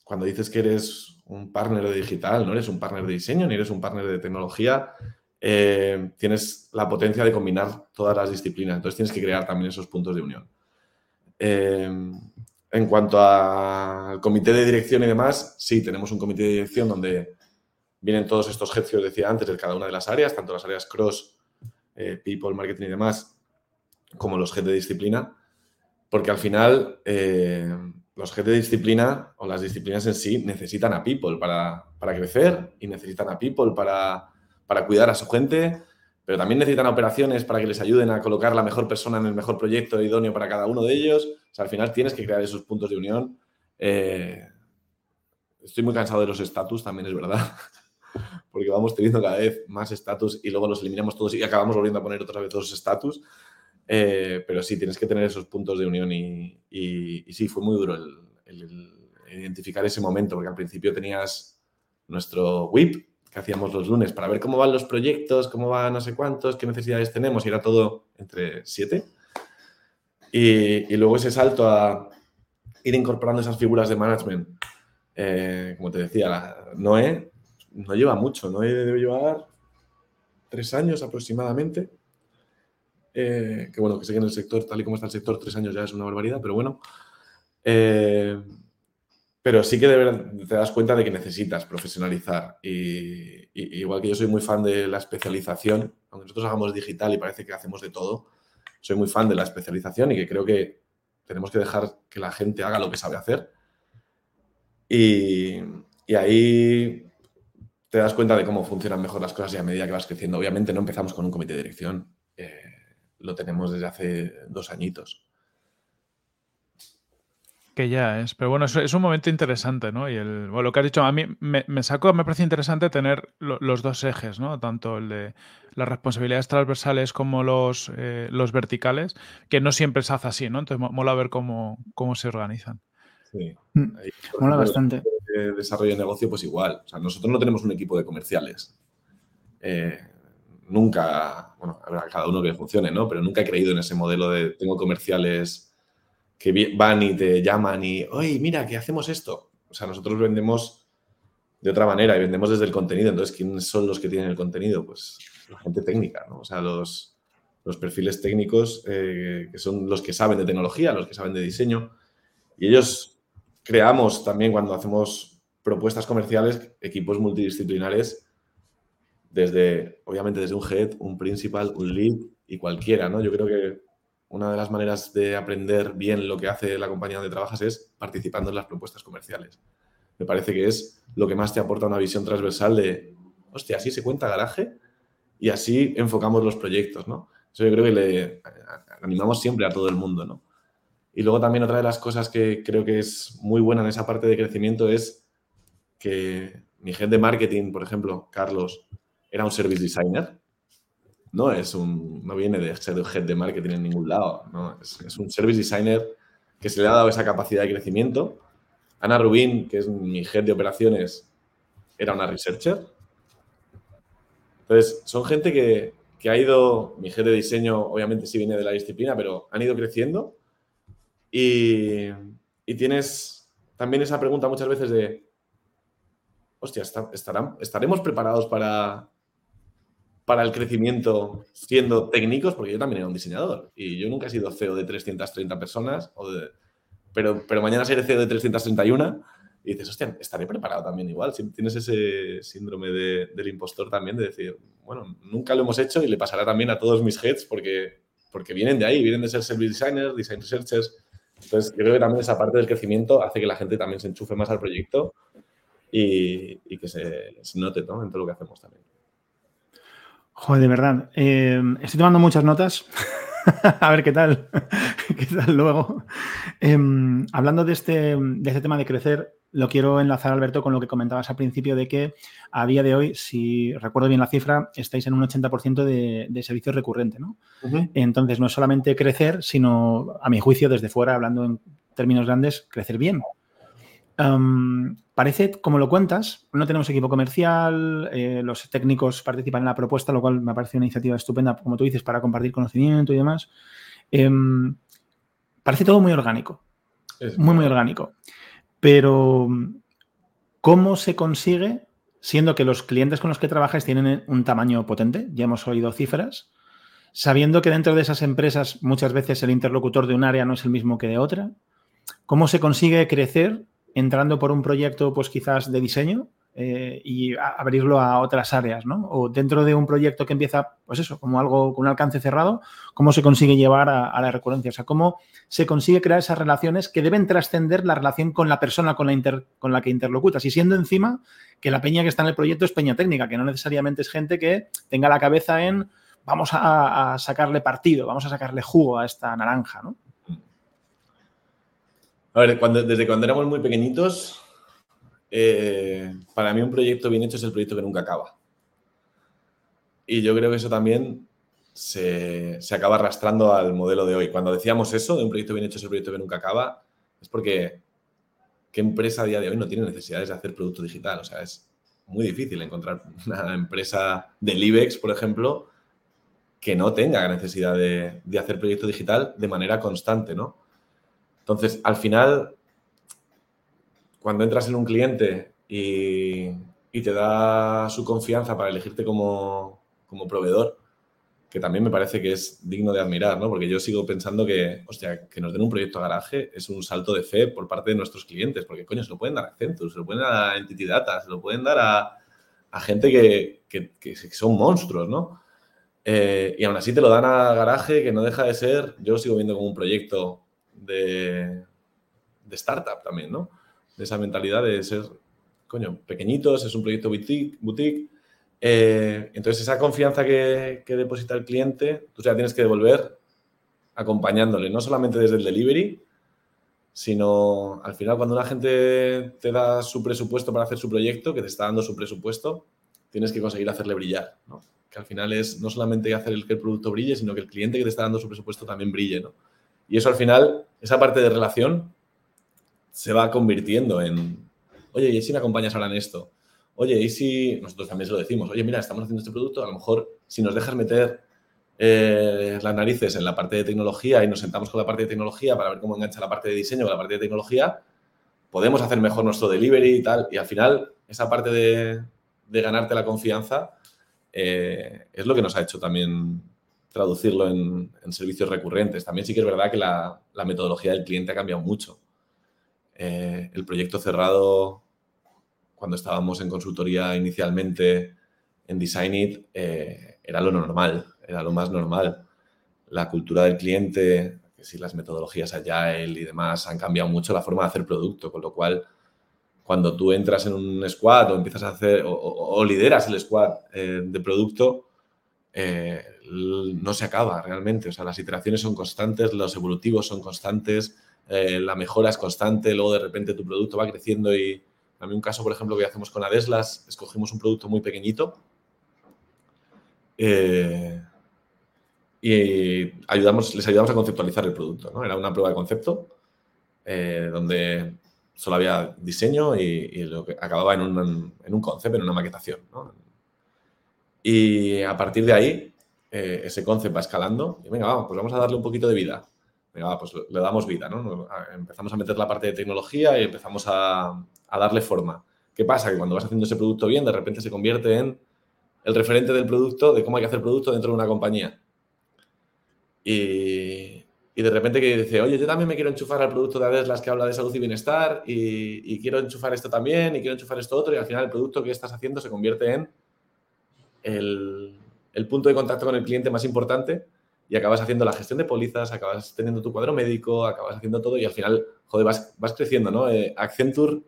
cuando dices que eres un partner de digital, no eres un partner de diseño ni eres un partner de tecnología, eh, tienes la potencia de combinar todas las disciplinas. Entonces tienes que crear también esos puntos de unión. Eh, en cuanto al comité de dirección y demás, sí, tenemos un comité de dirección donde vienen todos estos heads que os decía antes de cada una de las áreas, tanto las áreas cross, eh, people, marketing y demás, como los heads de disciplina. porque al final eh, los jefes de disciplina o las disciplinas en sí necesitan a people para, crecer y necesitan a people para, para cuidar a su gente, pero también necesitan operaciones para que les ayuden a colocar la mejor persona en el mejor proyecto idóneo para cada uno de ellos. O sea, al final tienes que crear esos puntos de unión. Eh, estoy muy cansado de los estatus, también es verdad, porque vamos teniendo cada vez más estatus y luego los eliminamos todos y acabamos volviendo a poner otra vez los estatus. Eh, pero sí, tienes que tener esos puntos de unión y, sí, fue muy duro el, identificar ese momento, porque al principio tenías nuestro WIP, que hacíamos los lunes para ver cómo van los proyectos, cómo van no sé cuántos, qué necesidades tenemos, y era todo entre siete. Y, luego ese salto a ir incorporando esas figuras de management, eh, como te decía, Noé no lleva mucho, Noé debe llevar tres años aproximadamente. Eh, que bueno, que sé que en el sector, tal y como está el sector, tres años ya es una barbaridad, pero bueno. Eh, pero sí que te das cuenta de que necesitas profesionalizar. Y, igual que yo soy muy fan de la especialización, aunque nosotros hagamos digital y parece que hacemos de todo, soy muy fan de la especialización y que creo que tenemos que dejar que la gente haga lo que sabe hacer. Y, ahí te das cuenta de cómo funcionan mejor las cosas y a medida que vas creciendo. Obviamente no empezamos con un comité de dirección, eh, lo tenemos desde hace dos añitos. Que ya es, pero bueno, es, un momento interesante, ¿no? Y el, bueno, lo que has dicho, a mí me, me sacó, me parece interesante tener los dos ejes, ¿no? Tanto el de las responsabilidades transversales como los, eh, los verticales, que no siempre se hace así, ¿no? Entonces mola ver cómo, cómo se organizan. Sí. Mm. mola bastante. De desarrollo de negocio, pues igual. O sea, nosotros no tenemos un equipo de comerciales. Eh, nunca, bueno, habrá cada uno que funcione, ¿no? Pero nunca he creído en ese modelo de tengo comerciales que van y te llaman y, oye, mira, que hacemos esto. O sea, nosotros vendemos de otra manera y vendemos desde el contenido. Entonces, ¿quiénes son los que tienen el contenido? Pues la gente técnica, ¿no? O sea, los, los perfiles técnicos eh, que son los que saben de tecnología, los que saben de diseño. Y ellos creamos también cuando hacemos propuestas comerciales equipos multidisciplinares desde, obviamente, desde un head, un principal, un lead y cualquiera, ¿no? Yo creo que una de las maneras de aprender bien lo que hace la compañía donde trabajas es participando en las propuestas comerciales. Me parece que es lo que más te aporta una visión transversal de, hostia, así se cuenta garaje y así enfocamos los proyectos, ¿no? Eso yo creo que le animamos siempre a todo el mundo, ¿no? Y luego también otra de las cosas que creo que es muy buena en esa parte de crecimiento es que mi jefe de marketing, por ejemplo, Carlos, era un service designer no es un, no viene de ser head de marketing en ningún lado, ¿no? es, un service designer que se le ha dado esa capacidad de crecimiento. Ana Rubín, que es mi head de operaciones, era una researcher. Entonces, son gente que, que ha ido, mi head de diseño obviamente sí viene de la disciplina, pero han ido creciendo. Y, y tienes también esa pregunta muchas veces de, hostia, ¿estarán, ¿estaremos preparados para, para el crecimiento siendo técnicos, porque yo también era un diseñador y yo nunca he sido CEO de 330 personas, pero, pero mañana seré CEO de 331 y dices, hostia, estaré preparado también igual. Si tienes ese síndrome del impostor también de decir, bueno, nunca lo hemos hecho y le pasará también a todos mis heads porque, porque vienen de ahí, vienen de ser service designers, design researchers. Entonces, creo que también esa parte del crecimiento hace que la gente también se enchufe más al proyecto y, que se, se note ¿no? en todo lo que hacemos también. Joder, de verdad. Em, estoy tomando muchas notas. a ver qué tal. qué tal luego. Em, hablando de este, de este tema de crecer, lo quiero enlazar, Alberto, con lo que comentabas al principio de que a día de hoy, si recuerdo bien la cifra, estáis en un 80% de, de servicio recurrente, ¿no? Entonces, no es solamente crecer, sino, a mi juicio, desde fuera, hablando en términos grandes, crecer bien parece, como lo cuentas, no tenemos equipo comercial, eh, los técnicos participan en la propuesta, lo cual me parece una iniciativa estupenda, como tú dices, para compartir conocimiento y demás. Em, parece todo muy orgánico, muy, muy orgánico. Pero, ¿cómo se consigue, siendo que los clientes con los que trabajáis tienen un tamaño potente? Ya hemos oído cifras. Sabiendo que dentro de esas empresas muchas veces el interlocutor de un área no es el mismo que de otra, ¿cómo se consigue crecer entrando por un proyecto, pues quizás de diseño eh, y abrirlo a otras áreas, ¿no? O dentro de un proyecto que empieza, pues eso, como algo con un alcance cerrado, ¿cómo se consigue llevar a, la recurrencia? O sea, ¿cómo se consigue crear esas relaciones que deben trascender la relación con la persona con la, con la que interlocutas? Y siendo encima que la peña que está en el proyecto es peña técnica, que no necesariamente es gente que tenga la cabeza en vamos a, sacarle partido, vamos a sacarle jugo a esta naranja, ¿no? A ver, cuando, desde cuando éramos muy pequeñitos, eh, para mí un proyecto bien hecho es el proyecto que nunca acaba. Y yo creo que eso también se, acaba arrastrando al modelo de hoy. Cuando decíamos eso, de un proyecto bien hecho es el proyecto que nunca acaba, es porque ¿qué empresa a día de hoy no tiene necesidades de hacer producto digital? O sea, es muy difícil encontrar una empresa del IBEX, por ejemplo, que no tenga necesidad de, de hacer proyecto digital de manera constante, ¿no? Entonces, al final, cuando entras en un cliente y, te da su confianza para elegirte como, proveedor, que también me parece que es digno de admirar, ¿no? Porque yo sigo pensando que, hostia, que nos den un proyecto a garaje es un salto de fe por parte de nuestros clientes, porque, coño, se lo pueden dar a Accenture, se lo pueden dar a Entity Data, se lo pueden dar a, gente que, son monstruos, ¿no? Eh, y aún así te lo dan a garaje, que no deja de ser, yo lo sigo viendo como un proyecto de, startup también, ¿no? de esa mentalidad de ser, coño, pequeñitos, es un proyecto boutique. boutique eh, entonces, esa confianza que, deposita el cliente, tú ya tienes que devolver acompañándole, no solamente desde el delivery, sino al final cuando una gente te da su presupuesto para hacer su proyecto, que te está dando su presupuesto, tienes que conseguir hacerle brillar, ¿no? Que al final es no solamente hacer el, que el producto brille, sino que el cliente que te está dando su presupuesto también brille, ¿no? Y eso al final, esa parte de relación se va convirtiendo en, oye, ¿y si me acompañas ahora en esto? Oye, ¿y si nosotros también se lo decimos? Oye, mira, estamos haciendo este producto, a lo mejor si nos dejas meter eh, las narices en la parte de tecnología y nos sentamos con la parte de tecnología para ver cómo engancha la parte de diseño con la parte de tecnología, podemos hacer mejor nuestro delivery y tal. Y al final, esa parte de, ganarte la confianza eh, es lo que nos ha hecho también traducirlo en, servicios recurrentes. También sí que es verdad que la metodología del cliente ha cambiado mucho. Eh, el proyecto cerrado, cuando estábamos en consultoría inicialmente en Design It, eh, era lo normal, era lo más normal. La cultura del cliente, que si las metodologías Agile y demás han cambiado mucho la forma de hacer producto, con lo cual cuando tú entras en un squad o empiezas a hacer o, lideras el squad eh, de producto, no se acaba realmente. O sea, las iteraciones son constantes, los evolutivos son constantes, eh, la mejora es constante, luego de repente tu producto va creciendo y a mí un caso, por ejemplo, que hacemos con Adeslas, escogimos un producto muy pequeñito eh, y ayudamos, les ayudamos a conceptualizar el producto. ¿no? Era una prueba de concepto eh, donde solo había diseño y, lo que acababa en un, en un concepto, en una maquetación. Y a partir de ahí, ese concepto va escalando y venga, vamos, pues vamos a darle un poquito de vida pues le damos vida, ¿no? Empezamos a meter la parte de tecnología y empezamos a, darle forma. ¿Qué pasa? Que cuando vas haciendo ese producto bien, de repente se convierte en el referente del producto, de cómo hay que hacer producto dentro de una compañía. Y, de repente que dice, oye, yo también me quiero enchufar al producto de Adeslas que habla de salud y bienestar y, y, quiero enchufar esto también y quiero enchufar esto otro y al final el producto que estás haciendo se convierte en el, punto de contacto con el cliente más importante y acabas haciendo la gestión de pólizas, acabas teniendo tu cuadro médico, acabas haciendo todo y al final, joder, vas, creciendo, ¿no? Eh, Accenture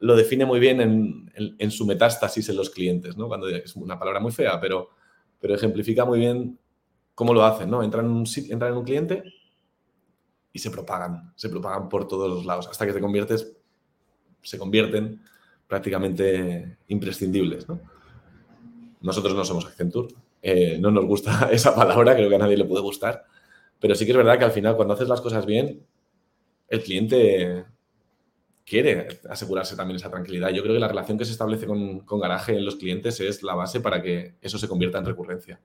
lo define muy bien en, su metástasis en los clientes, ¿no? Cuando es una palabra muy fea, pero, pero ejemplifica muy bien cómo lo hacen, ¿no? Entran en un, entran en un cliente y se propagan, se propagan por todos los lados, hasta que te conviertes, se convierten prácticamente imprescindibles. Nosotros no somos Accenture, eh, no nos gusta esa palabra, creo que a nadie le puede gustar, pero sí que es verdad que al final cuando haces las cosas bien, el cliente quiere asegurarse también esa tranquilidad. Yo creo que la relación que se establece con, con garaje en los clientes es la base para que eso se convierta en recurrencia.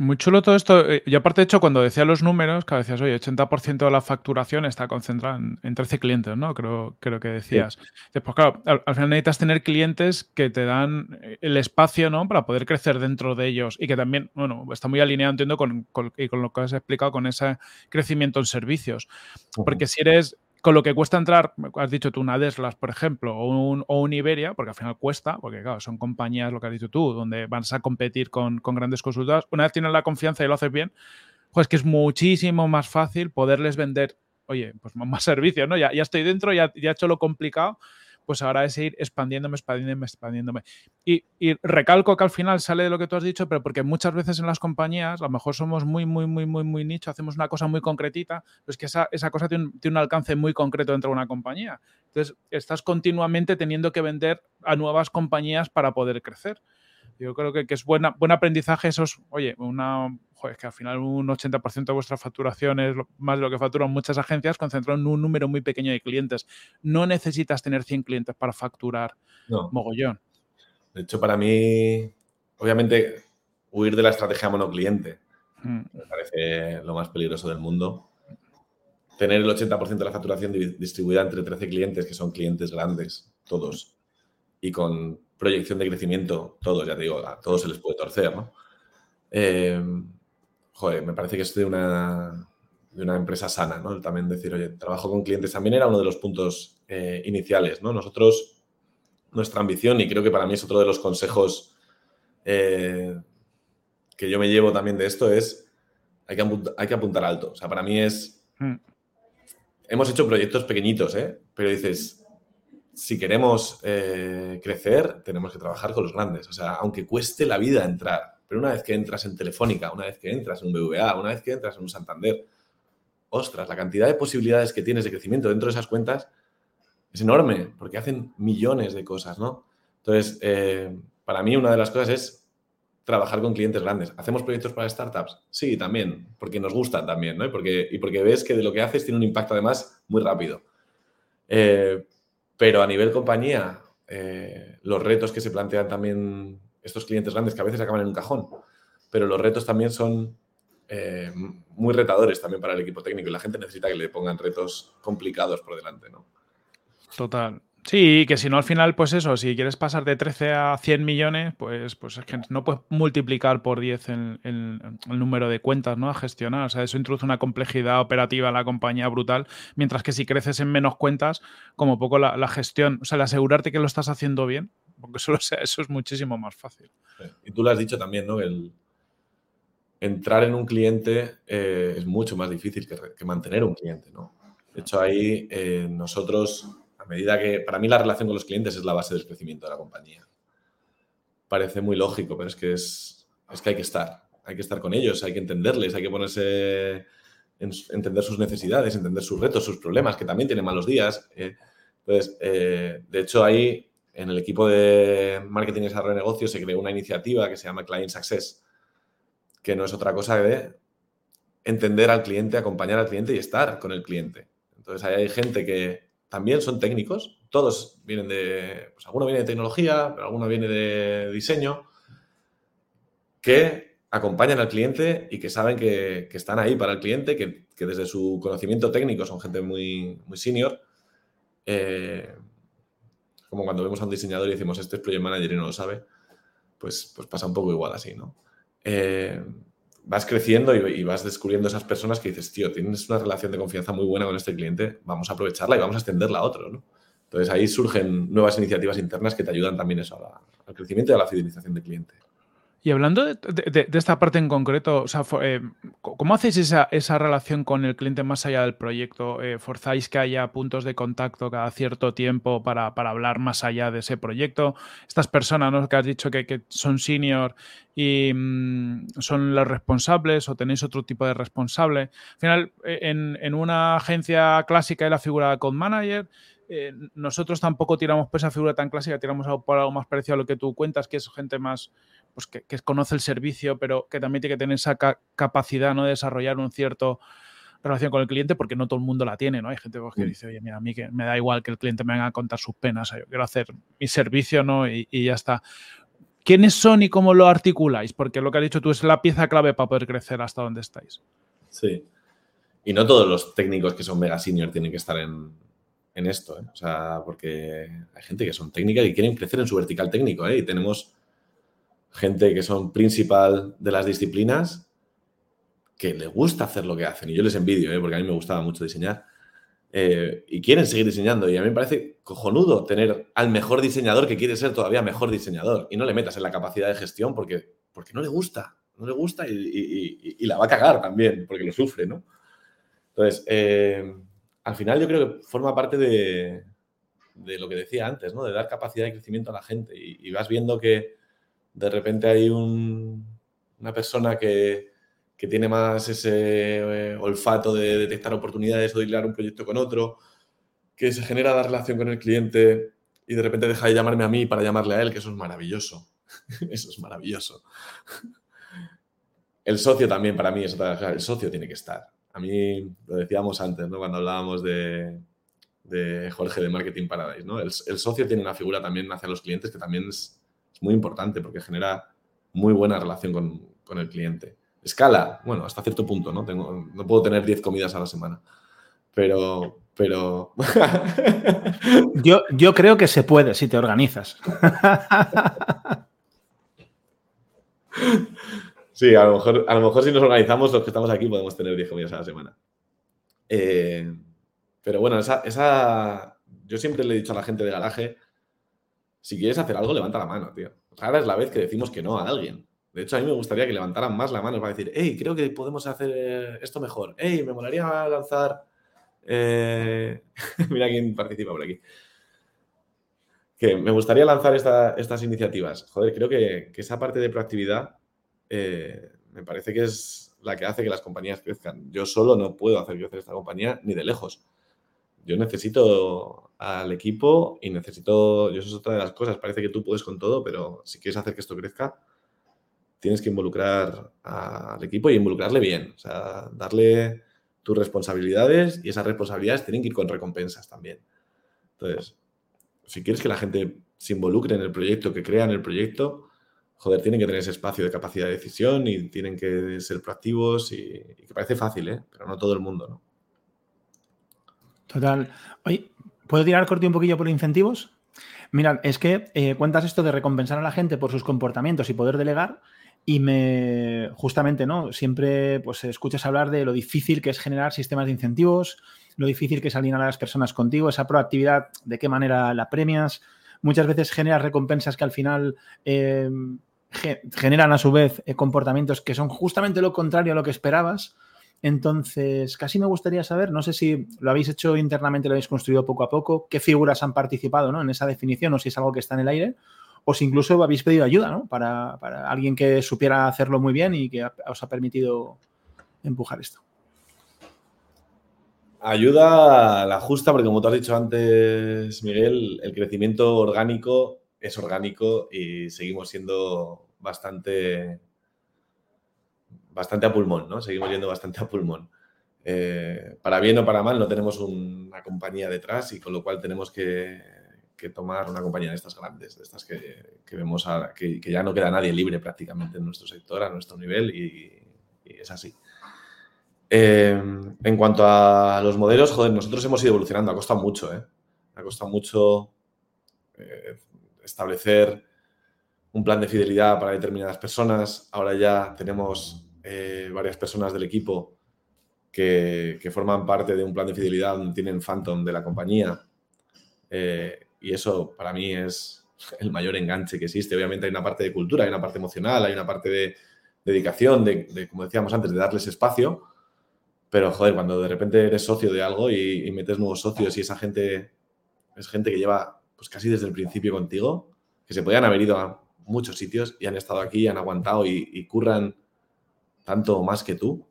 Muy chulo todo esto. Eh, y aparte, de hecho, cuando decía los números, que decías, oye, 80% de la facturación está concentrada en, 13 clientes, ¿no? Creo, creo que decías. Pues claro, al, final necesitas tener clientes que te dan eh, el espacio, ¿no? Para poder crecer dentro de ellos y que también, bueno, está muy alineado, entiendo, con, con, y con lo que has explicado, con ese crecimiento en servicios. Porque si eres con lo que cuesta entrar, has dicho tú, una Deslas, por ejemplo, o un, o un, Iberia, porque al final cuesta, porque claro, son compañías, lo que has dicho tú, donde vas a competir con, con grandes consultoras. Una vez tienes la confianza y lo haces bien, pues que es muchísimo más fácil poderles vender, oye, pues más servicios, ¿no? Ya, ya estoy dentro, ya, ya he hecho lo complicado pues ahora es ir expandiéndome, expandiéndome, expandiéndome. Y, recalco que al final sale de lo que tú has dicho, pero porque muchas veces en las compañías, a lo mejor somos muy, muy, muy, muy, muy nicho, hacemos una cosa muy concretita, pues que esa, cosa tiene un, tiene un, alcance muy concreto dentro de una compañía. Entonces, estás continuamente teniendo que vender a nuevas compañías para poder crecer. Yo creo que, es buena, buen aprendizaje esos, oye, una, joder, que al final un 80% de vuestra facturación es más de lo que facturan muchas agencias, concentrado en un número muy pequeño de clientes. No necesitas tener 100 clientes para facturar mogollón. De hecho, para mí, obviamente, huir de la estrategia monocliente mm. me parece lo más peligroso del mundo. Tener el 80% de la facturación distribuida entre 13 clientes, que son clientes grandes, todos, y con proyección de crecimiento, todos, ya te digo, a todos se les puede torcer, ¿no? Eh, joder, me parece que es de una, de una empresa sana, ¿no? También decir, oye, trabajo con clientes también era uno de los puntos eh, iniciales, ¿no? Nosotros, nuestra ambición, y creo que para mí es otro de los consejos eh, que yo me llevo también de esto, es hay que, apuntar, hay que apuntar alto. O sea, para mí es... Hmm. Hemos hecho proyectos pequeñitos, ¿eh? Pero dices, si queremos eh, crecer, tenemos que trabajar con los grandes. O sea, aunque cueste la vida entrar, pero una vez que entras en Telefónica, una vez que entras en un BVA, una vez que entras en un Santander, ostras, la cantidad de posibilidades que tienes de crecimiento dentro de esas cuentas es enorme, porque hacen millones de cosas, ¿no? Entonces, eh, para mí una de las cosas es trabajar con clientes grandes. ¿Hacemos proyectos para startups? Sí, también, porque nos gustan también, ¿no? Y porque, y porque ves que de lo que haces tiene un impacto además muy rápido. Eh, pero a nivel compañía, eh, los retos que se plantean también estos clientes grandes, que a veces acaban en un cajón, pero los retos también son eh, muy retadores también para el equipo técnico y la gente necesita que le pongan retos complicados por delante, ¿no? Total. Sí, que si no al final, pues eso, si quieres pasar de 13 a 100 millones, pues, pues es que no puedes multiplicar por 10 el, el, número de cuentas ¿no? a gestionar. O sea, eso introduce una complejidad operativa en la compañía brutal, mientras que si creces en menos cuentas, como poco la, gestión, o sea, el asegurarte que lo estás haciendo bien, porque solo sea eso es muchísimo más fácil. Y tú lo has dicho también, ¿no? El entrar en un cliente eh, es mucho más difícil que, mantener un cliente, ¿no? De hecho, ahí eh, nosotros medida que, para mí la relación con los clientes es la base del crecimiento de la compañía. Parece muy lógico, pero es que es, es que hay que estar, hay que estar con ellos, hay que entenderles, hay que ponerse, entender sus necesidades, entender sus retos, sus problemas, que también tienen malos días. Eh. Entonces, eh, de hecho, ahí en el equipo de marketing y desarrollo de negocios se creó una iniciativa que se llama Client Success, que no es otra cosa que entender al cliente, acompañar al cliente y estar con el cliente. Entonces, ahí hay gente que también son técnicos, todos vienen de, pues alguno viene de tecnología, pero alguno viene de diseño, que acompañan al cliente y que saben que, están ahí para el cliente, que, desde su conocimiento técnico son gente muy, muy senior. Eh, como cuando vemos a un diseñador y decimos, este es project manager y no lo sabe, pues, pues pasa un poco igual así, ¿no? Eh, vas creciendo y, vas descubriendo esas personas que dices, tío, tienes una relación de confianza muy buena con este cliente, vamos a aprovecharla y vamos a extenderla a otro, ¿no? Entonces ahí surgen nuevas iniciativas internas que te ayudan también eso al crecimiento y a la fidelización del cliente. Y hablando de, esta parte en concreto, eh, ¿cómo hacéis esa, relación con el cliente más allá del proyecto? Eh, ¿Forzáis que haya puntos de contacto cada cierto tiempo para, hablar más allá de ese proyecto? Estas personas ¿no? que has dicho que, son senior y mm, son los responsables o tenéis otro tipo de responsable. Al final, eh, en, una agencia clásica de la figura de Code Manager, nosotros tampoco tiramos por esa figura tan clásica, tiramos por algo más parecido a lo que tú cuentas, que es gente más pues que, conoce el servicio, pero que también tiene que tener esa capacidad ¿no? de desarrollar un cierto relación con el cliente porque no todo el mundo la tiene, ¿no? Hay gente pues, que mm. dice, oye, mira, a mí que me da igual que el cliente me venga a contar sus penas, yo quiero hacer mi servicio, ¿no? Y, ya está. ¿Quiénes son y cómo lo articuláis? Porque lo que has dicho tú es la pieza clave para poder crecer hasta donde estáis. Sí. Y no todos los técnicos que son mega senior tienen que estar en, esto, ¿eh? O sea, porque hay gente que son técnicas y quieren crecer en su vertical técnico, ¿eh? Y tenemos gente que son principal de las disciplinas, que le gusta hacer lo que hacen. Y yo les envidio, ¿eh? porque a mí me gustaba mucho diseñar. eh, y quieren seguir diseñando. Y a mí me parece cojonudo tener al mejor diseñador que quiere ser todavía mejor diseñador y no le metas en la capacidad de gestión porque, porque no le gusta, no le gusta y, la va a cagar también porque lo sufre, ¿no? Entonces, eh, al final yo creo que forma parte de, lo que decía antes, ¿no? De dar capacidad de crecimiento a la gente y, vas viendo que de repente hay una persona que, que tiene más ese eh, olfato de detectar oportunidades o de hilar un proyecto con otro, que se genera la relación con el cliente y de repente deja de llamarme a mí para llamarle a él, que eso es maravilloso. eso es maravilloso. El socio también para mí es otra El socio tiene que estar. A mí lo decíamos antes, ¿no? Cuando hablábamos de, Jorge de Marketing Paradise, ¿no? El, socio tiene una figura también hacia los clientes que también es, muy importante porque genera muy buena relación con, con el cliente. Escala, bueno, hasta cierto punto, ¿no? Tengo, no puedo tener 10 comidas a la semana. Pero, pero. yo, yo creo que se puede si te organizas. sí, a lo, mejor, a lo mejor si nos organizamos, los que estamos aquí podemos tener 10 comidas a la semana. Eh, pero bueno, esa, esa, Yo siempre le he dicho a la gente de garaje: si quieres hacer algo, levanta la mano, tío. Rara es la vez que decimos que no a alguien. De hecho, a mí me gustaría que levantaran más la mano para decir, hey, creo que podemos hacer esto mejor. Hey, me molaría lanzar. Eh, mira quién participa por aquí. Que me gustaría lanzar estas iniciativas. Joder, creo que, esa parte de proactividad eh, me parece que es la que hace que las compañías crezcan. Yo solo no puedo hacer crecer esta compañía ni de lejos. Yo necesito al equipo y necesito. Yo eso es otra de las cosas. Parece que tú puedes con todo, pero si quieres hacer que esto crezca, tienes que involucrar al equipo y involucrarle bien. O sea, darle tus responsabilidades y esas responsabilidades tienen que ir con recompensas también. Entonces, si quieres que la gente se involucre en el proyecto, que crea en el proyecto, joder, tienen que tener ese espacio de capacidad de decisión y tienen que ser proactivos y, que parece fácil, ¿eh? pero no todo el mundo, ¿no? Total. Oye, ¿puedo tirar corte un poquillo por incentivos? Mira, es que eh, cuentas esto de recompensar a la gente por sus comportamientos y poder delegar, y me, justamente, ¿no? Siempre pues escuchas hablar de lo difícil que es generar sistemas de incentivos, lo difícil que es alinear a las personas contigo, esa proactividad, de qué manera la premias. Muchas veces generas recompensas que al final em, generan a su vez eh, comportamientos que son justamente lo contrario a lo que esperabas. Entonces, casi me gustaría saber, no sé si lo habéis hecho internamente, lo habéis construido poco a poco, qué figuras han participado ¿no? en esa definición o si es algo que está en el aire o si incluso habéis pedido ayuda, ¿no? Para, alguien que supiera hacerlo muy bien y que os ha permitido empujar esto. Ayuda la justa, porque como tú has dicho antes, Miguel, el crecimiento orgánico es orgánico y seguimos siendo bastante, bastante a pulmón, ¿no? Seguimos yendo bastante a pulmón. Eh, para bien o para mal, no tenemos una compañía detrás y con lo cual tenemos que que tomar una compañía de estas grandes, de estas que, vemos que, ya no queda nadie libre prácticamente en nuestro sector, a nuestro nivel, y, es así. Eh, en cuanto a los modelos, joder, nosotros hemos ido evolucionando, ha costado mucho, ¿eh? Ha costado mucho eh, establecer un plan de fidelidad para determinadas personas. Ahora ya tenemos eh, varias personas del equipo que, que, forman parte de un plan de fidelidad donde tienen Phantom de la compañía. Y eso para mí es el mayor enganche que existe. Obviamente hay una parte de cultura, hay una parte emocional, hay una parte de dedicación, de, como decíamos antes, de darles espacio. Pero, joder, cuando de repente eres socio de algo y, metes nuevos socios y esa gente es gente que lleva pues casi desde el principio contigo, que se podían haber ido a muchos sitios y han estado aquí, han aguantado y, curran tanto más que tú.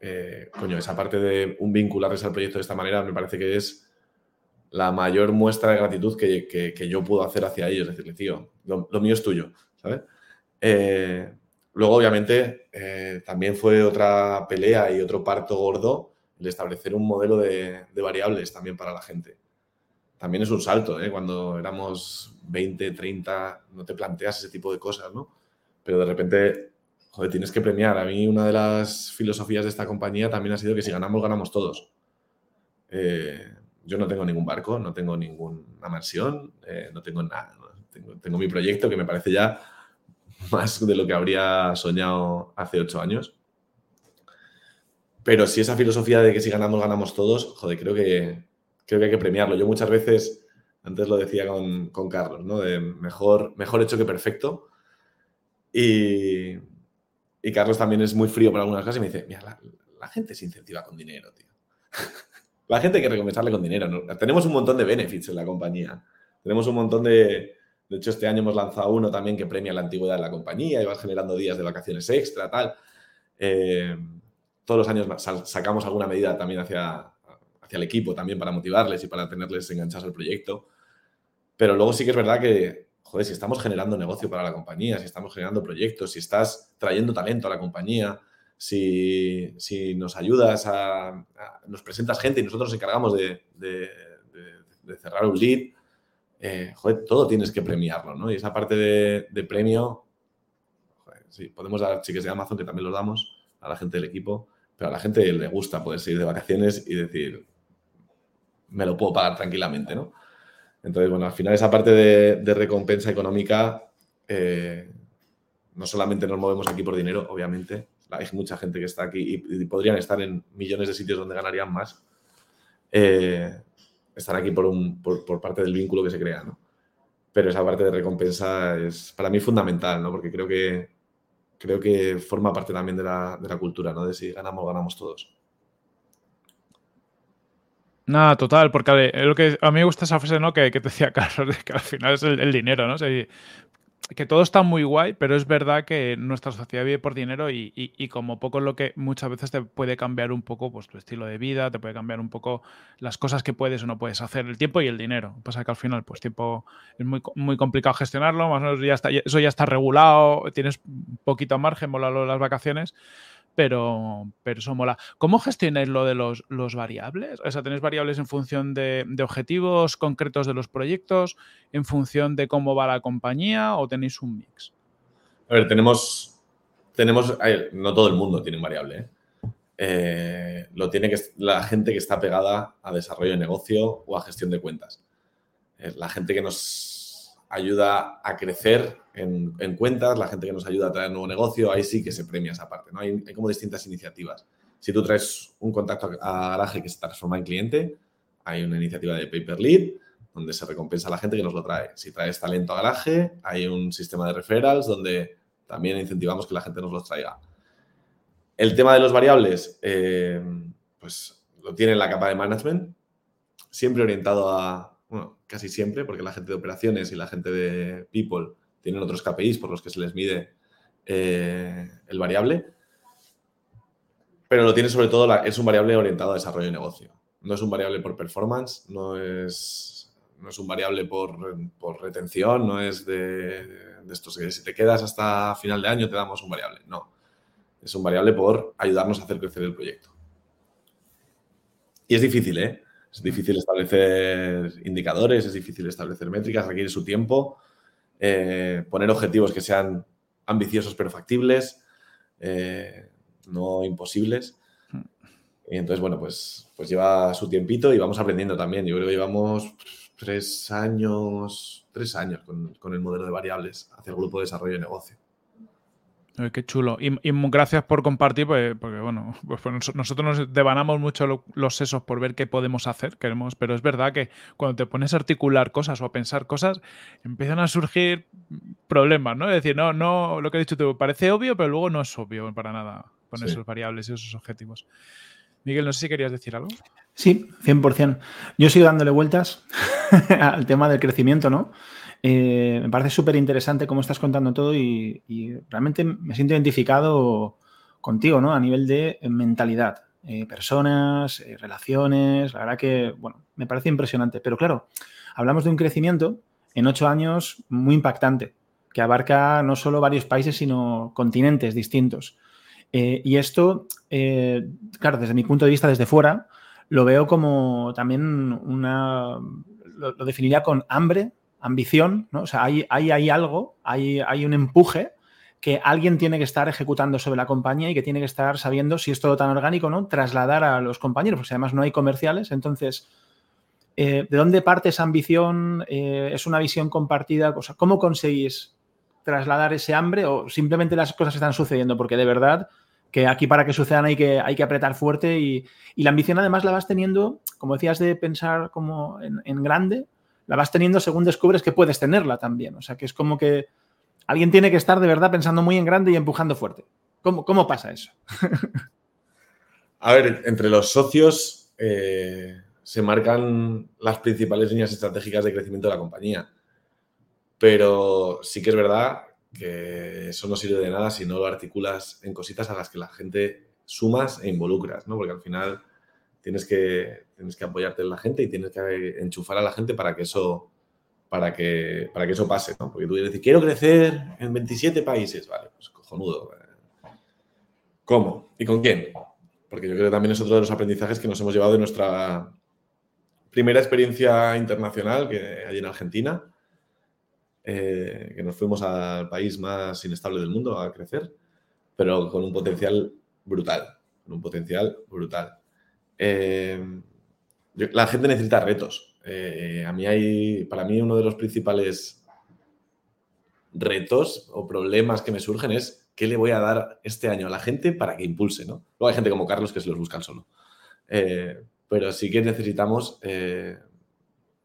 Eh, coño, esa parte de un vincularles al proyecto de esta manera me parece que es la mayor muestra de gratitud que, yo puedo hacer hacia ellos, decirle, tío, lo, mío es tuyo, ¿sabes? Eh, luego, obviamente, eh, también fue otra pelea y otro parto gordo el establecer un modelo de, variables también para la gente. También es un salto, ¿eh? Cuando éramos 20, 30, no te planteas ese tipo de cosas, ¿no? Pero de repente, joder, tienes que premiar. A mí una de las filosofías de esta compañía también ha sido que si ganamos, ganamos todos. Eh, yo no tengo ningún barco, no tengo ninguna mansión, eh, no tengo nada. Tengo, mi proyecto que me parece ya más de lo que habría soñado hace ocho años. pero si esa filosofía de que si ganamos, ganamos todos, joder, creo que, creo que hay que premiarlo. Yo muchas veces, antes lo decía con, Carlos, ¿no? De mejor, mejor hecho que perfecto. Y, y Carlos también es muy frío por algunas cosas y me dice, mira, la, gente se incentiva con dinero, tío. la gente hay que recompensarle con dinero. Tenemos un montón de benefits en la compañía. Tenemos un montón de... De hecho, este año hemos lanzado uno también que premia la antigüedad de la compañía y vas generando días de vacaciones extra, tal. Eh, todos los años sacamos alguna medida también hacia, hacia el equipo, también para motivarles y para tenerles enganchados al proyecto. Pero luego sí que es verdad que, joder, si estamos generando negocio para la compañía, si estamos generando proyectos, si estás trayendo talento a la compañía, si, si nos ayudas a, nos presentas gente y nosotros nos encargamos de, de, cerrar un lead, eh, joder, todo tienes que premiarlo, ¿no? Y esa parte de, premio, joder, sí, podemos dar chiques de Amazon, que también los damos a la gente del equipo, pero a la gente le gusta poder seguir de vacaciones y decir, me lo puedo pagar tranquilamente, ¿no? Entonces, bueno, al final esa parte de, recompensa económica, eh, no solamente nos movemos aquí por dinero, obviamente, hay mucha gente que está aquí y, podrían estar en millones de sitios donde ganarían más, eh, están aquí por, un, por, parte del vínculo que se crea, ¿no? Pero esa parte de recompensa es para mí fundamental, ¿no? Porque creo que creo que forma parte también de la, cultura, ¿no? De si ganamos, ganamos todos. Nada, total, porque lo que a mí me gusta esa frase, ¿no? Que, te decía Carlos, que al final es el, dinero, ¿no? que todo está muy guay, pero es verdad que nuestra sociedad vive por dinero y, como poco lo que muchas veces te puede cambiar un poco pues, tu estilo de vida, te puede cambiar un poco las cosas que puedes o no puedes hacer, el tiempo y el dinero. Pasa que al final, pues tiempo es muy, muy complicado gestionarlo, más o menos ya está, eso ya está regulado, tienes poquito margen, mola las vacaciones, pero, pero eso mola. ¿Cómo gestionáis lo de los, variables? O sea, ¿tenéis variables en función de, objetivos concretos de los proyectos, en función de cómo va la compañía o tenéis un mix? A ver, tenemos, tenemos no todo el mundo tiene un variable. ¿eh? Eh, lo tiene que, la gente que está pegada a desarrollo de negocio o a gestión de cuentas. la gente que nos ayuda a crecer en, cuentas, la gente que nos ayuda a traer nuevo negocio, ahí sí que se premia esa parte. ¿no? Hay, como distintas iniciativas. Si tú traes un contacto a garaje que se transforma en cliente, hay una iniciativa de Paper Lead donde se recompensa a la gente que nos lo trae. Si traes talento a garaje, hay un sistema de referrals donde también incentivamos que la gente nos los traiga. El tema de los variables, eh, pues lo tiene la capa de management, siempre orientado a, bueno, casi siempre, porque la gente de operaciones y la gente de people tienen otros KPIs por los que se les mide eh, el variable, pero lo tiene sobre todo, es un variable orientado a desarrollo de negocio. No es un variable por performance, no es, no es un variable por, retención, no es de, de estos que si te quedas hasta final de año te damos un variable, no. Es un variable por ayudarnos a hacer crecer el proyecto. Y es difícil, ¿eh? Es difícil establecer indicadores, es difícil establecer métricas, requiere su tiempo. Eh, poner objetivos que sean ambiciosos pero factibles, eh, no imposibles. Y entonces, bueno, pues, pues lleva su tiempito y vamos aprendiendo también. Yo creo que llevamos tres años, tres años con, con el modelo de variables hacia el grupo de desarrollo de negocio qué chulo. Y, gracias por compartir, pues, porque bueno, pues, pues nosotros nos devanamos mucho los sesos por ver qué podemos hacer, queremos, pero es verdad que cuando te pones a articular cosas o a pensar cosas, empiezan a surgir problemas, ¿no? Es decir, no, no, lo que he dicho tú, parece obvio, pero luego no es obvio para nada poner esos variables y esos objetivos. Miguel, no sé si querías decir algo. Sí, 100%. Yo sigo dándole vueltas al tema del crecimiento, ¿no? Eh, me parece súper interesante cómo estás contando todo y, realmente me siento identificado contigo, ¿no? A nivel de mentalidad, eh, personas, eh, relaciones, la verdad que, bueno, me parece impresionante. Pero claro, hablamos de un crecimiento en ocho años muy impactante, que abarca no solo varios países, sino continentes distintos. y esto, claro, desde mi punto de vista, desde fuera, lo veo como también una, lo definiría con hambre ambición, ¿no? O sea, hay, hay, algo, hay, hay, un empuje que alguien tiene que estar ejecutando sobre la compañía y que tiene que estar sabiendo si es todo tan orgánico, ¿no? Trasladar a los compañeros, porque además no hay comerciales. Entonces, eh, ¿de dónde parte esa ambición? Eh, ¿Es una visión compartida? ¿Cómo conseguís trasladar ese hambre o simplemente las cosas están sucediendo? Porque de verdad que aquí para que sucedan hay que, hay que apretar fuerte y, la ambición además la vas teniendo, como decías, de pensar como en, grande, la vas teniendo según descubres que puedes tenerla también. O sea, que es como que alguien tiene que estar de verdad pensando muy en grande y empujando fuerte. ¿Cómo, cómo pasa eso? A ver, entre los socios eh, se marcan las principales líneas estratégicas de crecimiento de la compañía. Pero sí que es verdad que eso no sirve de nada si no lo articulas en cositas a las que la gente sumas e involucras, ¿no? Porque al final tienes que, tienes que apoyarte en la gente y tienes que enchufar a la gente para que eso, para que, para que eso pase, ¿no? Porque tú decir, quiero crecer en 27 países, vale, pues cojonudo. ¿Cómo? ¿Y con quién? Porque yo creo que también es otro de los aprendizajes que nos hemos llevado de nuestra primera experiencia internacional, que allí en Argentina, eh, que nos fuimos al país más inestable del mundo a crecer, pero con un potencial brutal, con un potencial brutal. Eh, la gente necesita retos. Eh, a mí hay, para mí uno de los principales retos o problemas que me surgen es qué le voy a dar este año a la gente para que impulse, ¿no? Luego hay gente como Carlos que se los buscan solo. pero sí que necesitamos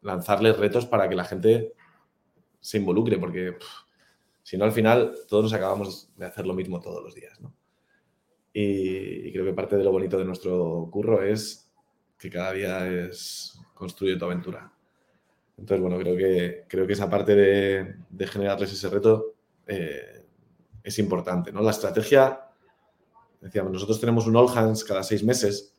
lanzarles retos para que la gente se involucre, porque si no, al final todos nos acabamos de hacer lo mismo todos los días. ¿no? Y, creo que parte de lo bonito de nuestro curro es que cada día es construye tu aventura. Entonces, bueno, creo que, creo que esa parte de, de generarles ese reto eh, es importante. ¿no? La estrategia, decíamos, nosotros tenemos un All Hands cada seis meses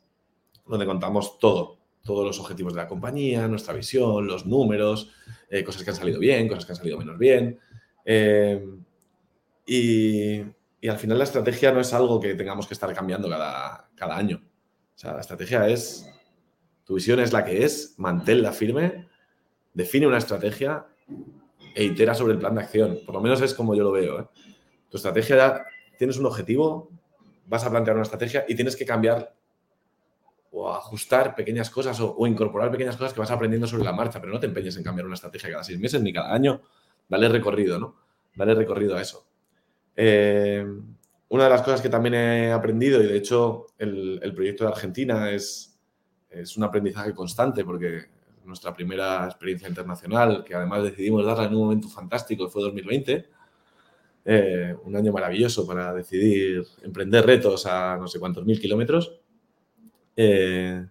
donde contamos todo, todos los objetivos de la compañía, nuestra visión, los números, eh, cosas que han salido bien, cosas que han salido menos bien. Eh, y, al final la estrategia no es algo que tengamos que estar cambiando cada, cada año. O sea, la estrategia es, tu visión es la que es, manténla firme, define una estrategia e itera sobre el plan de acción. Por lo menos es como yo lo veo. ¿eh? Tu estrategia, tienes un objetivo, vas a plantear una estrategia y tienes que cambiar o ajustar pequeñas cosas o, incorporar pequeñas cosas que vas aprendiendo sobre la marcha, pero no te empeñes en cambiar una estrategia cada seis meses ni cada año. Dale recorrido, ¿no? Dale recorrido a eso. Eh, una de las cosas que también he aprendido, y de hecho el, proyecto de Argentina es, es un aprendizaje constante, porque nuestra primera experiencia internacional, que además decidimos darla en un momento fantástico, fue 2020. Eh, un año maravilloso para decidir emprender retos a no sé cuántos mil kilómetros. Eh,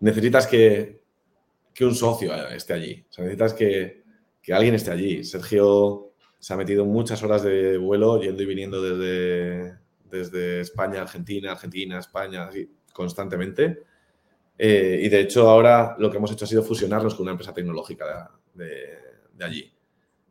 necesitas que, un socio esté allí. necesitas que, alguien esté allí. Sergio se ha metido muchas horas de vuelo yendo y viniendo desde, desde España, Argentina, Argentina, España, así, constantemente. Eh, y de hecho ahora lo que hemos hecho ha sido fusionarnos con una empresa tecnológica de, de allí.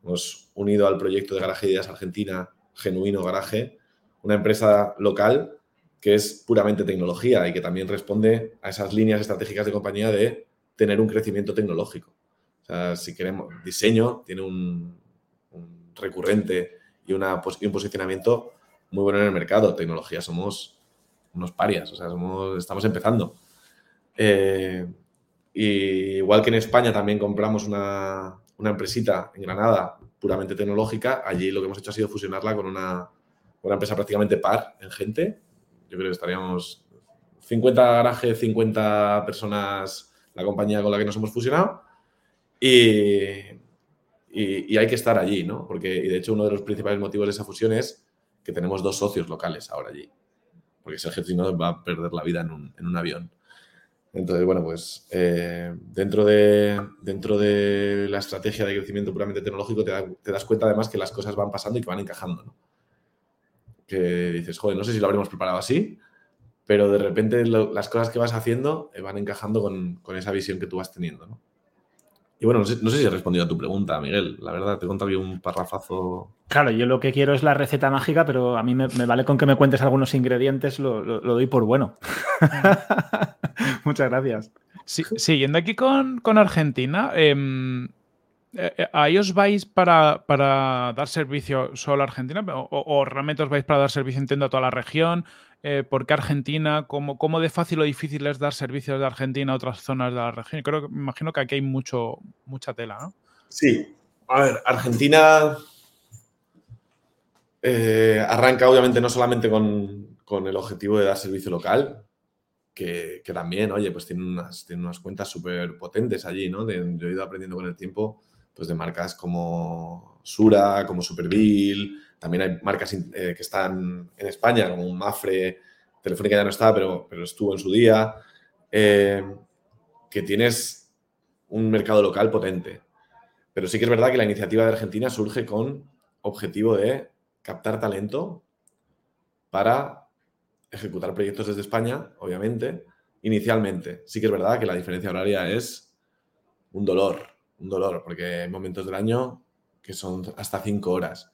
Hemos unido al proyecto de Garaje Ideas Argentina, Genuino Garaje, una empresa local que es puramente tecnología y que también responde a esas líneas estratégicas de compañía de tener un crecimiento tecnológico. O sea, si queremos, diseño tiene un, recurrente y, una, un posicionamiento muy bueno en el mercado. Tecnología somos unos parias, o sea, somos, estamos empezando. Eh, igual que en España también compramos una, una, empresita en Granada puramente tecnológica, allí lo que hemos hecho ha sido fusionarla con una, una empresa prácticamente par en gente, yo creo que estaríamos 50 garajes, 50 personas, la compañía con la que nos hemos fusionado. Y, y, hay que estar allí, ¿no? Porque, y de hecho, uno de los principales motivos de esa fusión es que tenemos dos socios locales ahora allí. Porque Sergio no va a perder la vida en un, en un avión. Entonces, bueno, pues eh, dentro, de, dentro de la estrategia de crecimiento puramente tecnológico te, das cuenta además que las cosas van pasando y que van encajando, ¿no? que dices, joder, no sé si lo habremos preparado así, pero de repente las cosas que vas haciendo eh, van encajando con, esa visión que tú vas teniendo. ¿no? Y bueno, no sé, si he respondido a tu pregunta, Miguel. La verdad, te he contado un parrafazo. Claro, yo lo que quiero es la receta mágica, pero a mí me, vale con que me cuentes algunos ingredientes, lo, doy por bueno. Muchas gracias. Sí, siguiendo aquí con, Argentina, em, eh, eh, ¿Ahí os vais para, dar servicio solo a Argentina? ¿O, realmente os vais para dar servicio, entiendo, a toda la región? Eh, ¿Por qué Argentina? ¿Cómo, ¿Cómo, de fácil o difícil es dar servicios de Argentina a otras zonas de la región? Creo que, me imagino que aquí hay mucho, mucha tela, ¿no? Sí. A ver, Argentina arranca obviamente no solamente con, con el objetivo de dar servicio local, que, también, oye, pues tienen unas, tienen unas cuentas súper potentes allí, ¿no? yo he ido aprendiendo con el tiempo, pues de marcas como Sura, como Superville, también hay marcas eh, que están en España, como Mafre, Telefónica ya no está, pero, pero estuvo en su día, eh, que tienes un mercado local potente. Pero sí que es verdad que la iniciativa de Argentina surge con objetivo de captar talento para ejecutar proyectos desde España, obviamente, inicialmente. Sí que es verdad que la diferencia horaria es un dolor, un dolor, porque hay momentos del año que son hasta cinco horas.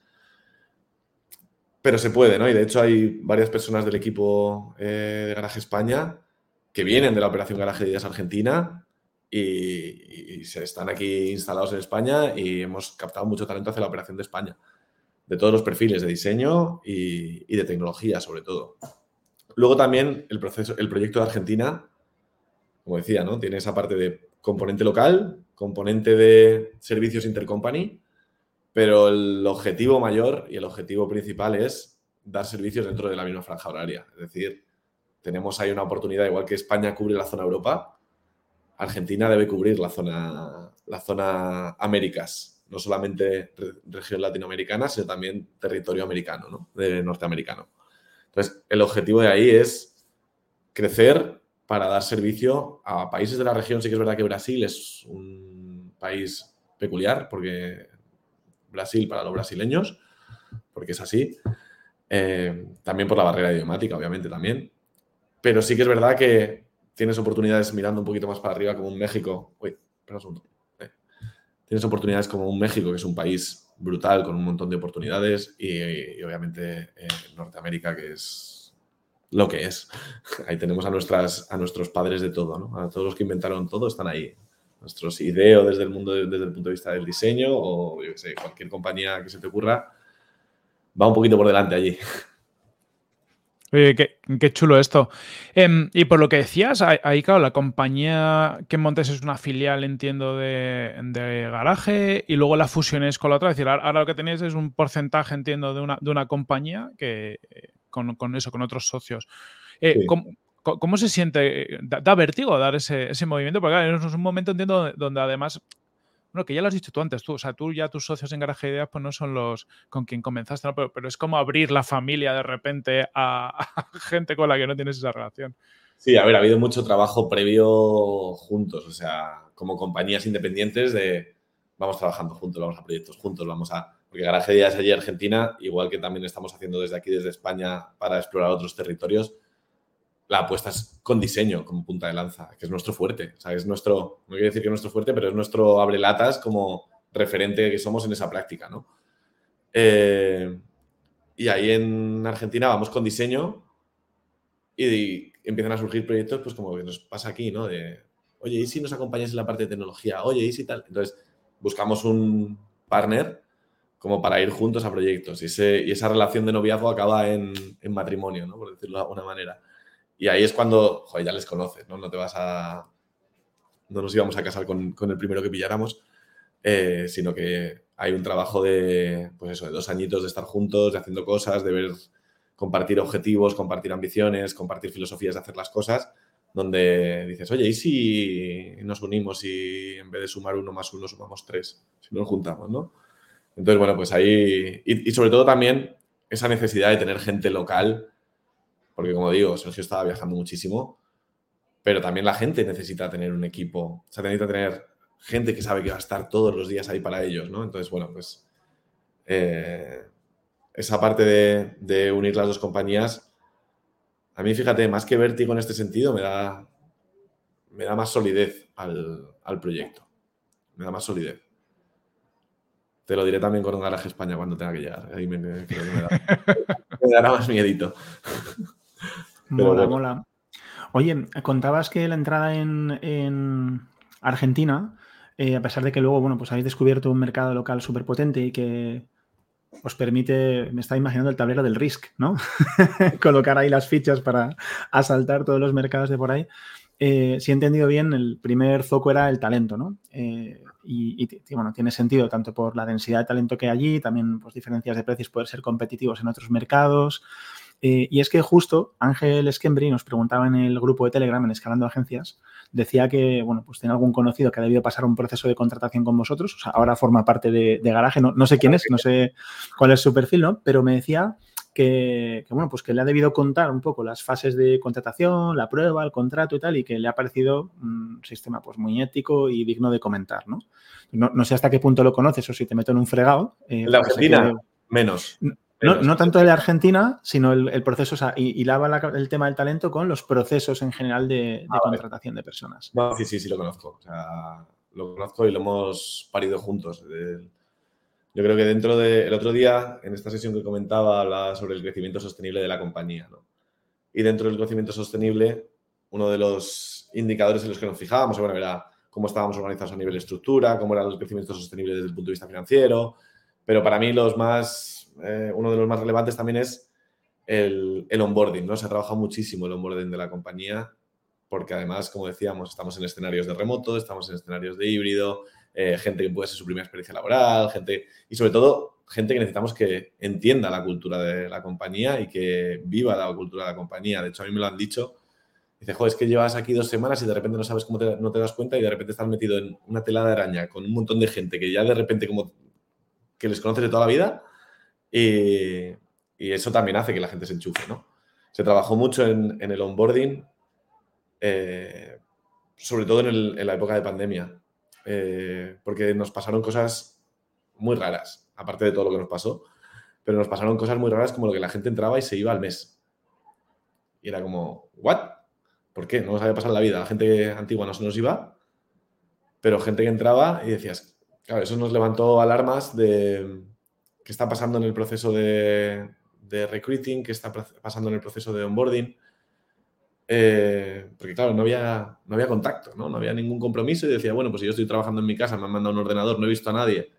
Pero se puede, ¿no? Y de hecho hay varias personas del equipo eh, de Garaje España que vienen de la operación Garaje Ideas Argentina y, se están aquí instalados en España y hemos captado mucho talento hacia la operación de España, de todos los perfiles de diseño y, y de tecnología sobre todo. Luego también el, proceso, el proyecto de Argentina, como decía, ¿no? tiene esa parte de componente local, componente de servicios intercompany, pero el objetivo mayor y el objetivo principal es dar servicios dentro de la misma franja horaria. Es decir, tenemos ahí una oportunidad, igual que España cubre la zona Europa, Argentina debe cubrir la zona, la zona Américas, no solamente región latinoamericana, sino también territorio americano, ¿no? de norteamericano. Entonces, el objetivo de ahí es crecer para dar servicio a países de la región. Sí que es verdad que Brasil es un país peculiar, porque Brasil para los brasileños, porque es así. Eh, también por la barrera idiomática, obviamente, también. Pero sí que es verdad que tienes oportunidades mirando un poquito más para arriba, como un México. Uy, espera un eh, Tienes oportunidades como un México, que es un país brutal, con un montón de oportunidades, y, obviamente eh, Norteamérica, que es lo que es. Ahí tenemos a, nuestras, a nuestros padres de todo, ¿no? A todos los que inventaron todo están ahí. Nuestros ideos desde el mundo, desde el punto de vista del diseño, o yo sé, cualquier compañía que se te ocurra, va un poquito por delante allí. Oye, qué, chulo esto. Em, y por lo que decías, ahí, claro, la compañía que montes es una filial, entiendo, de, garaje y luego la fusiones con la otra. Es decir, ahora lo que tenéis es un porcentaje, entiendo, de una, de una compañía que con, eso, con otros socios. Eh, ¿cómo, se siente? Da, vértigo dar ese, ese movimiento? Porque claro, es un momento, entiendo, donde además bueno, que ya lo has dicho tú antes, tú, o sea, tú ya tus socios en Garaje Ideas pues no son los con quien comenzaste, ¿no? pero, es como abrir la familia de repente a, gente con la que no tienes esa relación. Sí, a ver, ha habido mucho trabajo previo juntos, o sea, como compañías independientes de vamos trabajando juntos, vamos a proyectos juntos, vamos a... Porque Garaje Ideas allí Argentina, igual que también estamos haciendo desde aquí, desde España, para explorar otros territorios, la apuesta es con diseño como punta de lanza, que es nuestro fuerte. O sea, es nuestro, no quiero decir que es nuestro fuerte, pero es nuestro abrelatas como referente que somos en esa práctica, ¿no? Eh, y ahí en Argentina vamos con diseño y, empiezan a surgir proyectos, pues como que nos pasa aquí, ¿no? De, oye, ¿y si nos acompañas en la parte de tecnología? Oye, ¿y si tal? Entonces, buscamos un partner como para ir juntos a proyectos y, y esa relación de noviazgo acaba en, en matrimonio, ¿no? Por decirlo de alguna manera. Y ahí es cuando, joder, ya les conoces, ¿no? No te vas a... No nos íbamos a casar con, el primero que pilláramos, eh, sino que hay un trabajo de, pues eso, de dos añitos de estar juntos, de haciendo cosas, de ver, compartir objetivos, compartir ambiciones, compartir filosofías de hacer las cosas, donde dices, oye, ¿y si nos unimos y en vez de sumar uno más uno sumamos tres? Si nos juntamos, ¿no? Entonces, bueno, pues ahí, y sobre todo también esa necesidad de tener gente local porque como digo, Sergio estaba viajando muchísimo, pero también la gente necesita tener un equipo, o sea, necesita tener gente que sabe que va a estar todos los días ahí para ellos, ¿no? Entonces, bueno, pues eh, esa parte de, unir las dos compañías, a mí, fíjate, más que vértigo en este sentido, me da, me da más solidez al, proyecto. Me da más solidez. Te lo diré también con un garaje España cuando tenga que llegar. Ahí me, me, me dará más miedito. Mola, mola. Oye, contabas que la entrada en, Argentina, eh, a pesar de que luego, bueno, pues habéis descubierto un mercado local súper potente y que os permite, me está imaginando el tablero del Risk, ¿no? Colocar ahí las fichas para asaltar todos los mercados de por ahí. Eh, si he entendido bien, el primer foco era el talento, ¿no? Eh, y, bueno, tiene sentido tanto por la densidad de talento que hay allí, también pues diferencias de precios, poder ser competitivos en otros mercados, Eh, y es que justo Ángel Skembri nos preguntaba en el grupo de Telegram, en Escalando Agencias, decía que, bueno, pues tiene algún conocido que ha debido pasar un proceso de contratación con vosotros, o sea, ahora forma parte de, Garaje, no, no, sé quién es, no sé cuál es su perfil, ¿no? Pero me decía que, bueno, pues que le ha debido contar un poco las fases de contratación, la prueba, el contrato y tal, y que le ha parecido un sistema pues muy ético y digno de comentar, ¿no? No, sé hasta qué punto lo conoces o si te meto en un fregado. Eh, la Argentina, menos. No, tanto de Argentina, sino el, proceso, o sea, y, lava el tema del talento con los procesos en general de, ah, contratación de personas. sí, sí, sí, lo conozco. O sea, lo conozco y lo hemos parido juntos. Yo creo que dentro del otro día, en esta sesión que comentaba, hablaba sobre el crecimiento sostenible de la compañía. ¿no? Y dentro del crecimiento sostenible, uno de los indicadores en los que nos fijábamos bueno, era cómo estábamos organizados a nivel de estructura, cómo era el crecimiento sostenible desde el punto de vista financiero. Pero para mí los más eh, uno de los más relevantes también es el, onboarding, ¿no? Se ha trabajado muchísimo el onboarding de la compañía porque además, como decíamos, estamos en escenarios de remoto, estamos en escenarios de híbrido, eh, gente que puede ser su primera experiencia laboral, gente y sobre todo gente que necesitamos que entienda la cultura de la compañía y que viva la cultura de la compañía. De hecho, a mí me lo han dicho. Dice, joder, es que llevas aquí dos semanas y de repente no sabes cómo te, no te das cuenta y de repente estás metido en una tela de araña con un montón de gente que ya de repente como que les conoces de toda la vida y, eso también hace que la gente se enchufe, ¿no? Se trabajó mucho en, el onboarding, eh, sobre todo en, la época de pandemia, eh, porque nos pasaron cosas muy raras, aparte de todo lo que nos pasó, pero nos pasaron cosas muy raras como lo que la gente entraba y se iba al mes. Y era como, ¿what? ¿Por qué? No nos había pasado la vida. La gente antigua no se nos iba, pero gente que entraba y decías, claro, eso nos levantó alarmas de, qué está pasando en el proceso de, recruiting, qué está pasando en el proceso de onboarding. Eh, porque claro, no había, no había contacto, ¿no? no había ningún compromiso y decía, bueno, pues si yo estoy trabajando en mi casa, me han mandado un ordenador, no he visto a nadie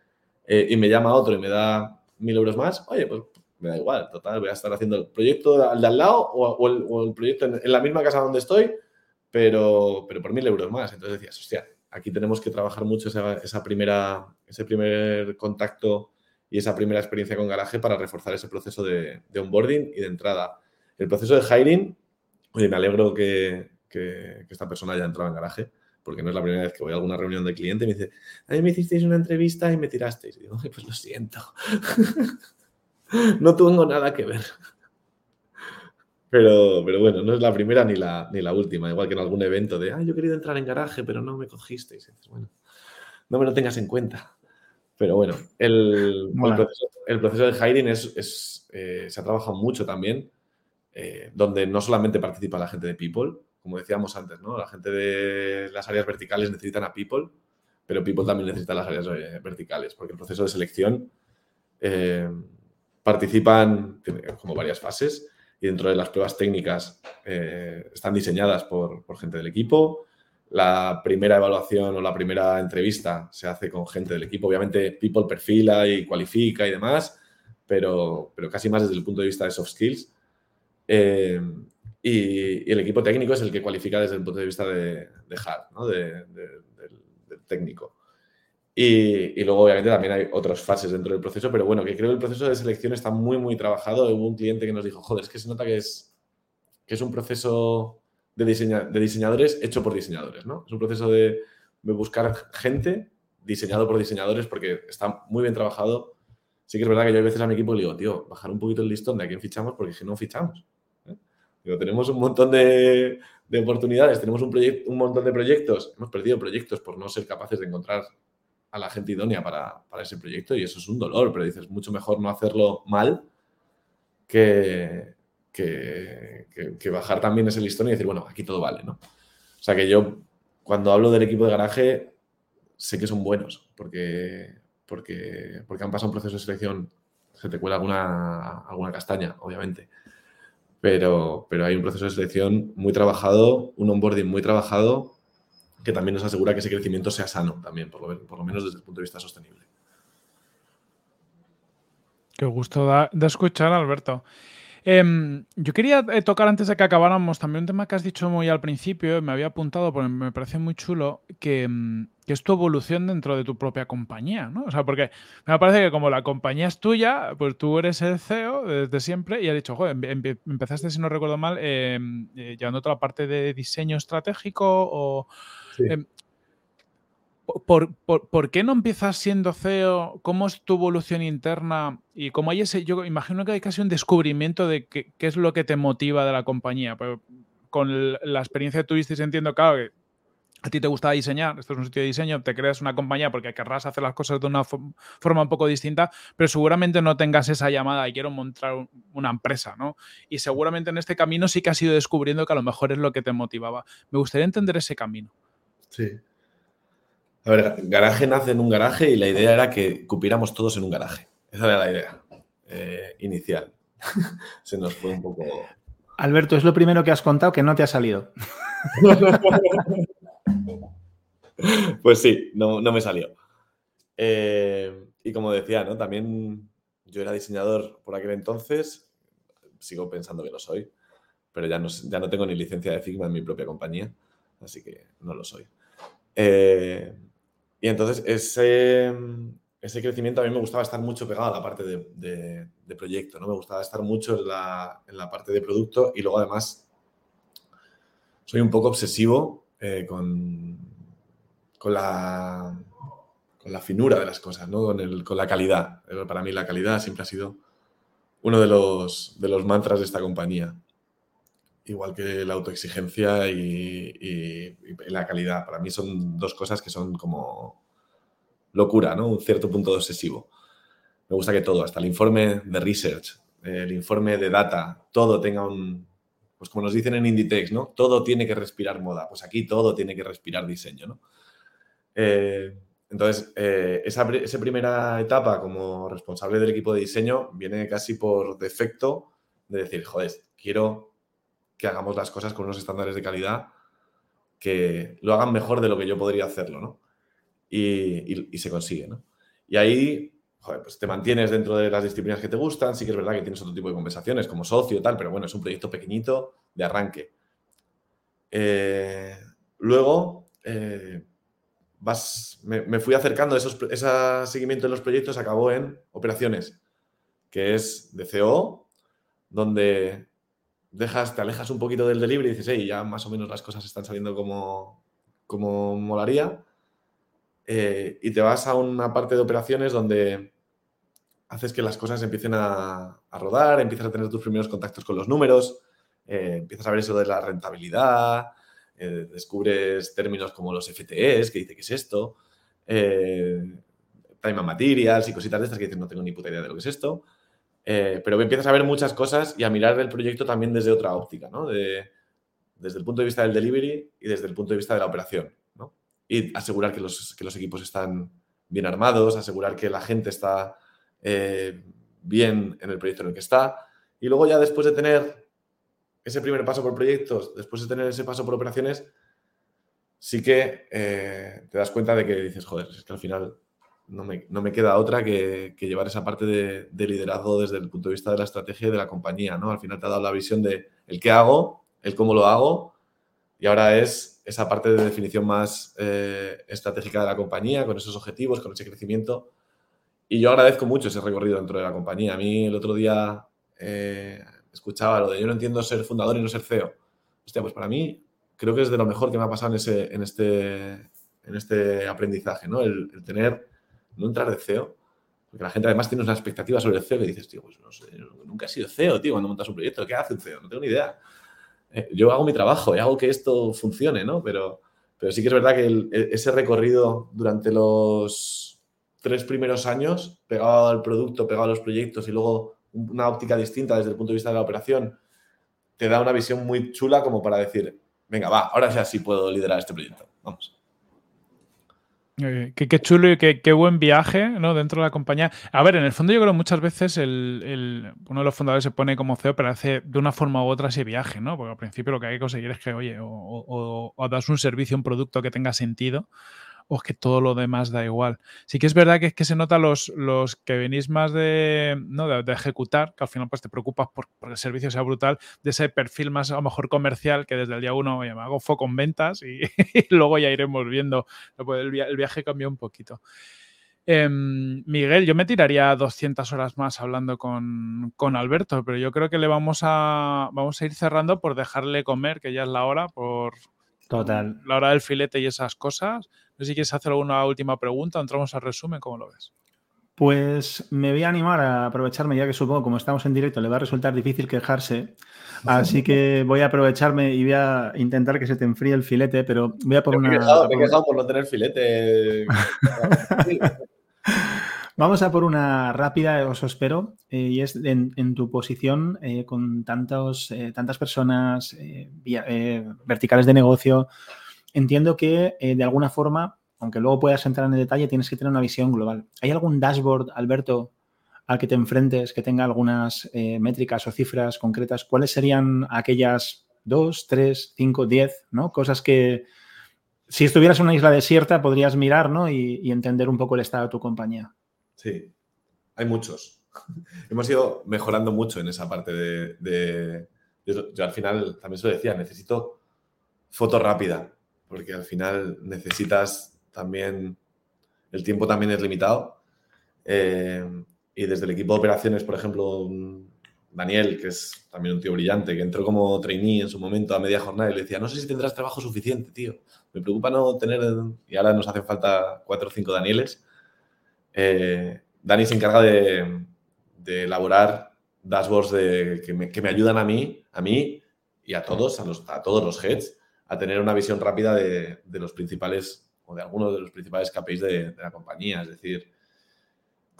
eh, y me llama otro y me da mil euros más, oye, pues me da igual, total, voy a estar haciendo el proyecto al de al lado o, el, proyecto en, la misma casa donde estoy, pero, pero por mil euros más. Entonces decías, hostia, aquí tenemos que trabajar mucho esa, primera, ese primer contacto y esa primera experiencia con garaje para reforzar ese proceso de, onboarding y de entrada. El proceso de hiring, oye, me alegro que, esta persona haya entrado en garaje, porque no es la primera vez que voy a alguna reunión de cliente y me dice, a me hicisteis una entrevista y me tirasteis. Y digo, pues lo siento. no tengo nada que ver. Pero, pero bueno, no es la primera ni la, ni la última. Igual que en algún evento de, ah, yo he querido entrar en garaje, pero no me cogisteis. bueno, no me lo tengas en cuenta. Pero bueno, el, proceso, de hiring es, eh, se ha trabajado mucho también, eh, donde no solamente participa la gente de People, como decíamos antes, ¿no? La gente de las áreas verticales necesitan a People, pero People también necesita las áreas eh, verticales, porque el proceso de selección participan como varias fases y dentro de las pruebas técnicas están diseñadas por, por gente del equipo, la primera evaluación o la primera entrevista se hace con gente del equipo. Obviamente, People perfila y cualifica y demás, pero, pero casi más desde el punto de vista de soft skills. Eh, y, el equipo técnico es el que cualifica desde el punto de vista de, hard, ¿no? de, del, técnico. Y, y, luego, obviamente, también hay otras fases dentro del proceso, pero bueno, que creo que el proceso de selección está muy, muy trabajado. Hubo un cliente que nos dijo, joder, es que se nota que es, que es un proceso de, diseñadores hecho por diseñadores, ¿no? Es un proceso de, buscar gente diseñado por diseñadores porque está muy bien trabajado. Sí que es verdad que yo a veces a mi equipo le digo, tío, bajar un poquito el listón de a quién fichamos porque si no fichamos. ¿eh? tenemos un montón de, oportunidades, tenemos un, un montón de proyectos, hemos perdido proyectos por no ser capaces de encontrar a la gente idónea para, para, ese proyecto y eso es un dolor, pero dices, mucho mejor no hacerlo mal que, que, bajar también ese listón y decir, bueno, aquí todo vale, ¿no? O sea que yo, cuando hablo del equipo de garaje, sé que son buenos, porque, porque, porque han pasado un proceso de selección, se te cuela alguna, alguna castaña, obviamente. Pero, pero hay un proceso de selección muy trabajado, un onboarding muy trabajado, que también nos asegura que ese crecimiento sea sano también, por lo, por lo menos desde el punto de vista sostenible. Qué gusto de escuchar, Alberto. Em, yo quería eh, tocar antes de que acabáramos también un tema que has dicho muy al principio, me había apuntado, porque me parece muy chulo, que, mm, que, es tu evolución dentro de tu propia compañía, ¿no? O sea, porque me parece que como la compañía es tuya, pues tú eres el CEO desde siempre y has dicho, joder, empezaste, si no recuerdo mal, em, eh, llevando la parte de diseño estratégico o... Em, ¿Por, qué no empiezas siendo CEO? ¿Cómo es tu evolución interna? Y cómo hay ese, yo imagino que hay casi un descubrimiento de qué, es lo que te motiva de la compañía. Pero con la experiencia que tuviste, entiendo, claro, que a ti te gusta diseñar, esto es un sitio de diseño, te creas una compañía porque querrás hacer las cosas de una forma un poco distinta, pero seguramente no tengas esa llamada y quiero montar una empresa, ¿no? Y seguramente en este camino sí que has ido descubriendo que a lo mejor es lo que te motivaba. Me gustaría entender ese camino. Sí. A ver, garaje nace en un garaje y la idea era que cupiéramos todos en un garaje. Esa era la idea eh, inicial. Se nos fue un poco. Alberto, es lo primero que has contado que no te ha salido. pues sí, no, me salió. Eh, y como decía, ¿no? También yo era diseñador por aquel entonces. Sigo pensando que lo soy, pero ya no, ya no tengo ni licencia de Figma en mi propia compañía, así que no lo soy. Eh, y entonces ese, ese crecimiento a mí me gustaba estar mucho pegado a la parte de, proyecto, ¿no? Me gustaba estar mucho en la, en la, parte de producto y luego además soy un poco obsesivo eh, con, con, la, con la finura de las cosas, ¿no? Con, el, con la calidad. Para mí la calidad siempre ha sido uno de los, de los mantras de esta compañía igual que la autoexigencia y, la calidad. Para mí son dos cosas que son como locura, ¿no? Un cierto punto de obsesivo. Me gusta que todo, hasta el informe de research, el informe de data, todo tenga un, pues como nos dicen en Inditex, ¿no? Todo tiene que respirar moda. Pues aquí todo tiene que respirar diseño, ¿no? Eh, entonces, eh, esa, esa, primera etapa como responsable del equipo de diseño viene casi por defecto de decir, joder, quiero que hagamos las cosas con unos estándares de calidad que lo hagan mejor de lo que yo podría hacerlo, ¿no? Y, se consigue, ¿no? Y ahí, joder, pues te mantienes dentro de las disciplinas que te gustan, sí que es verdad que tienes otro tipo de conversaciones como socio y tal, pero bueno, es un proyecto pequeñito de arranque. Eh, luego, eh, me, fui acercando, esos, ese seguimiento de los proyectos acabó en operaciones, que es de CO, donde dejas, te alejas un poquito del delivery y dices, hey, ya más o menos las cosas están saliendo como, como molaría. Eh, y te vas a una parte de operaciones donde haces que las cosas empiecen a, rodar, empiezas a tener tus primeros contactos con los números, eh, empiezas a ver eso de la rentabilidad, eh, descubres términos como los FTEs, que dice que es esto, time and materials y cositas de estas que dices no tengo ni puta idea de lo que es esto. Eh, pero empiezas a ver muchas cosas y a mirar el proyecto también desde otra óptica, ¿no? desde el punto de vista del delivery y desde el punto de vista de la operación, ¿no? Y asegurar que los, que los equipos están bien armados, asegurar que la gente está eh, bien en el proyecto en el que está. Y luego ya después de tener ese primer paso por proyectos, después de tener ese paso por operaciones, sí que eh, te das cuenta de que dices, joder, es que al final no me, queda otra que, llevar esa parte de, liderazgo desde el punto de vista de la estrategia y de la compañía, ¿no? Al final te ha dado la visión de el qué hago, el cómo lo hago, y ahora es esa parte de definición más eh, estratégica de la compañía, con esos objetivos, con ese crecimiento. Y yo agradezco mucho ese recorrido dentro de la compañía. A mí el otro día eh, escuchaba lo de yo no entiendo ser fundador y no ser CEO. Hostia, pues para mí creo que es de lo mejor que me ha pasado en, ese, en, este, en este aprendizaje, ¿no? el tener no entrar de CEO, porque la gente además tiene una expectativa sobre el CEO y dices, tío, pues no sé, nunca he sido CEO, tío, cuando montas un proyecto, ¿qué hace un CEO? No tengo ni idea. Eh, yo hago mi trabajo y hago que esto funcione, ¿no? Pero, pero sí que es verdad que e, ese recorrido durante los tres primeros años, pegado al producto, pegado a los proyectos y luego una óptica distinta desde el punto de vista de la operación, te da una visión muy chula como para decir, venga, va, ahora ya sí puedo liderar este proyecto. Vamos. Eh, qué, chulo y qué, buen viaje ¿no? dentro de la compañía. A ver, en el fondo yo creo que muchas veces el, uno de los fundadores se pone como CEO, pero hace de una forma u otra ese viaje, ¿no? Porque al principio lo que hay que conseguir es que, oye, o, das un servicio, un producto que tenga sentido, o es que todo lo demás da igual. Sí que es verdad que es que se nota los, los que venís más de, ¿no? de, ejecutar, que al final pues te preocupas por, que el servicio sea brutal, de ese perfil más a lo mejor comercial que desde el día uno me hago foco en ventas y, luego ya iremos viendo. El, el viaje cambió un poquito. Em, Miguel, yo me tiraría 200 horas más hablando con, Alberto, pero yo creo que le vamos a, vamos a ir cerrando por dejarle comer, que ya es la hora, por Total. la hora del filete y esas cosas. No sé si quieres hacer alguna última pregunta, entramos al resumen, ¿cómo lo ves? Pues me voy a animar a aprovecharme, ya que supongo, como estamos en directo, le va a resultar difícil quejarse. Así que voy a aprovecharme y voy a intentar que se te enfríe el filete, pero voy a por una. Me he quejado por no tener filete. Vamos a por una rápida, os espero, eh, y es en, tu posición eh, con tantos, eh, tantas personas verticales de negocio. Entiendo que de alguna forma, aunque luego puedas entrar en el detalle, tienes que tener una visión global. ¿Hay algún dashboard, Alberto, al que te enfrentes que tenga algunas métricas o cifras concretas? ¿Cuáles serían aquellas dos, tres, cinco, diez, ¿no? Cosas que, si estuvieras en una isla desierta, podrías mirar ¿no? y, entender un poco el estado de tu compañía. Sí, hay muchos. Hemos ido mejorando mucho en esa parte de... yo, al final también se lo decía, necesito foto rápida, porque al final necesitas también... El tiempo también es limitado. Eh, y desde el equipo de operaciones, por ejemplo, Daniel, que es también un tío brillante, que entró como trainee en su momento a media jornada y le decía, no sé si tendrás trabajo suficiente, tío. Me preocupa no tener, y ahora nos hacen falta cuatro o cinco Danieles. Eh, Dani se encarga de, elaborar dashboards que, me, ayudan a mí, a mí y a todos, a, todos los heads, a tener una visión rápida de, los principales, o de algunos de los principales KPIs de, de la compañía. Es decir,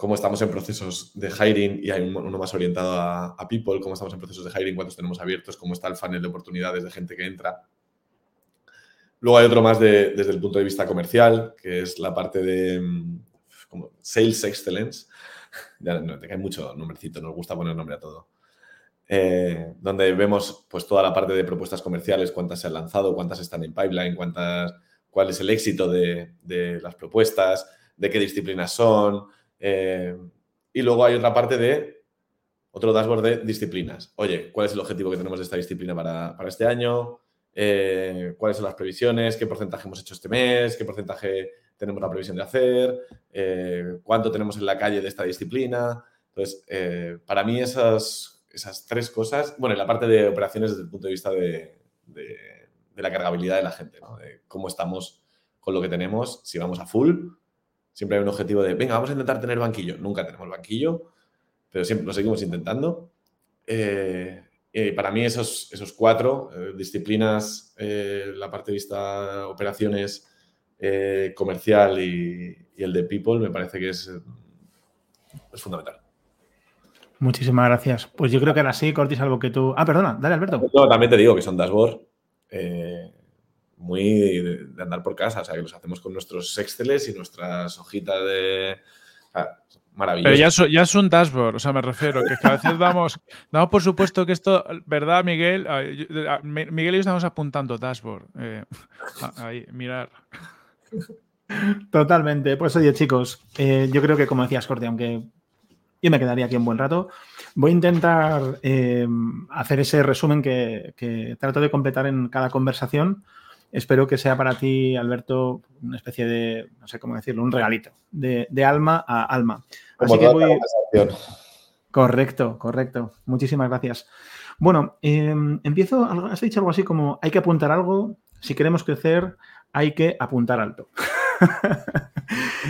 cómo estamos en procesos de hiring y hay uno más orientado a, people, cómo estamos en procesos de hiring, cuántos tenemos abiertos, cómo está el funnel de oportunidades de gente que entra. Luego hay otro más desde el punto de vista comercial, que es la parte de mm, Sales Excellence. Ya no, te cae mucho nombrecito, nos gusta poner nombre a todo. Eh, donde vemos pues toda la parte de propuestas comerciales, cuántas se han lanzado, cuántas están en pipeline, cuántas, cuál es el éxito de, las propuestas, de qué disciplinas son, eh, y luego hay otra parte de otro dashboard de disciplinas. Oye, ¿cuál es el objetivo que tenemos de esta disciplina para, este año? Eh, ¿Cuáles son las previsiones? ¿Qué porcentaje hemos hecho este mes? ¿Qué porcentaje tenemos la previsión de hacer? Eh, ¿Cuánto tenemos en la calle de esta disciplina? Entonces, para mí esas, esas tres cosas, bueno, en la parte de operaciones desde el punto de vista de, la cargabilidad de la gente, de cómo estamos con lo que tenemos, si vamos a full Siempre hay un objetivo de, venga, vamos a intentar tener banquillo. Nunca tenemos banquillo, pero siempre lo seguimos intentando. Eh, para mí esos, esos cuatro eh, disciplinas, eh, la parte de vista operaciones, comercial y, el de people, me parece que es, es fundamental. Muchísimas gracias. Pues yo creo que ahora sí, Cortis, algo que tú... Ah, perdona, dale, Alberto. No, también te digo que son dashboard muy de, andar por casa, o sea, que los hacemos con nuestros Exceles y nuestras hojitas de... maravilloso. Pero ya, es un dashboard, o sea, me refiero, que a veces damos, damos por supuesto que esto, ¿verdad, Miguel? Miguel y yo estamos apuntando dashboard. Eh, ahí, mirar. Totalmente. Pues oye, chicos, eh, yo creo que como decías, Corte, aunque yo me quedaría aquí un buen rato, voy a intentar eh, hacer ese resumen que, que, trato de completar en cada conversación espero que sea para ti, Alberto, una especie de, no sé cómo decirlo, un regalito, de, alma a alma. Así que voy... Correcto, correcto. Muchísimas gracias. Bueno, em, empiezo, has dicho algo así como, hay que apuntar algo, si queremos crecer, hay que apuntar alto.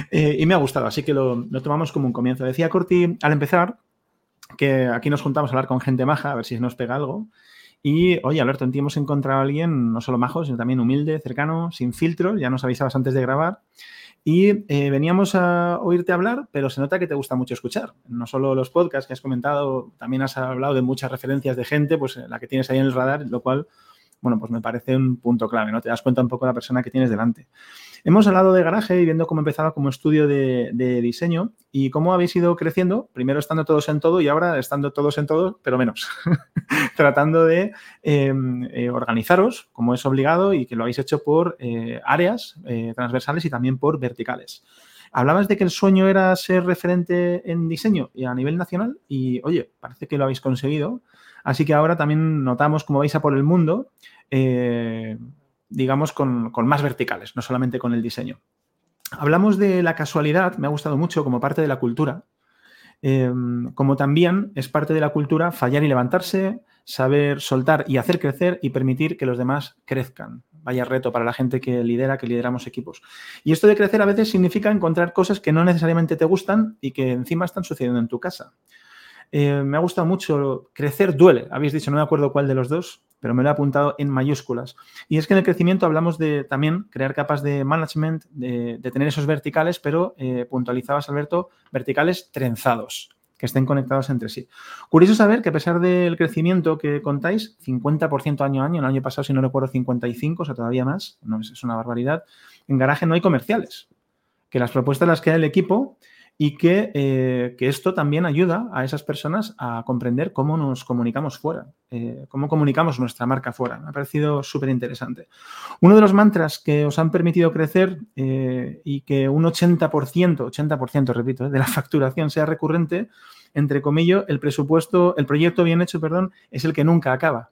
Eh, y me ha gustado, así que lo, lo, tomamos como un comienzo. Decía Corti al empezar que aquí nos juntamos a hablar con gente maja, a ver si nos pega algo. Y, oye, Alberto, en ti hemos encontrado a alguien no solo majo, sino también humilde, cercano, sin filtros, ya nos avisabas antes de grabar. Y eh, veníamos a oírte hablar, pero se nota que te gusta mucho escuchar. No solo los podcasts que has comentado, también has hablado de muchas referencias de gente, pues la que tienes ahí en el radar, lo cual bueno, pues me parece un punto clave, ¿no? Te das cuenta un poco de la persona que tienes delante. Hemos hablado de garaje y viendo cómo empezaba como estudio de, diseño y cómo habéis ido creciendo, primero estando todos en todo y ahora estando todos en todo, pero menos, tratando de em, eh, organizaros como es obligado y que lo habéis hecho por eh, áreas eh, transversales y también por verticales. Hablabas de que el sueño era ser referente en diseño y a nivel nacional y, oye, parece que lo habéis conseguido. Así que ahora también notamos cómo vais a por el mundo digamos, con, más verticales, no solamente con el diseño. Hablamos de la casualidad, me ha gustado mucho como parte de la cultura, em, como también es parte de la cultura fallar y levantarse, saber soltar y hacer crecer y permitir que los demás crezcan. Vaya reto para la gente que lidera, que lideramos equipos. Y esto de crecer a veces significa encontrar cosas que no necesariamente te gustan y que encima están sucediendo en tu casa. Eh, me ha gustado mucho. Crecer duele. Habéis dicho, no me acuerdo cuál de los dos, pero me lo he apuntado en mayúsculas. Y es que en el crecimiento hablamos de también crear capas de management, de, tener esos verticales, pero eh, puntualizabas, Alberto, verticales trenzados que estén conectados entre sí. Curioso saber que a pesar del crecimiento que contáis, 50% año a año, el año pasado, si no recuerdo, 55, o sea, todavía más, no, es una barbaridad, en garaje no hay comerciales, que las propuestas las crea el equipo y eh, que, esto también ayuda a esas personas a comprender cómo nos comunicamos fuera, eh, cómo comunicamos nuestra marca fuera. Me ha parecido súper interesante. Uno de los mantras que os han permitido crecer eh, y que un 80%, 80%, repito, de la facturación sea recurrente, entre comillas, el presupuesto, el proyecto bien hecho, perdón, es el que nunca acaba.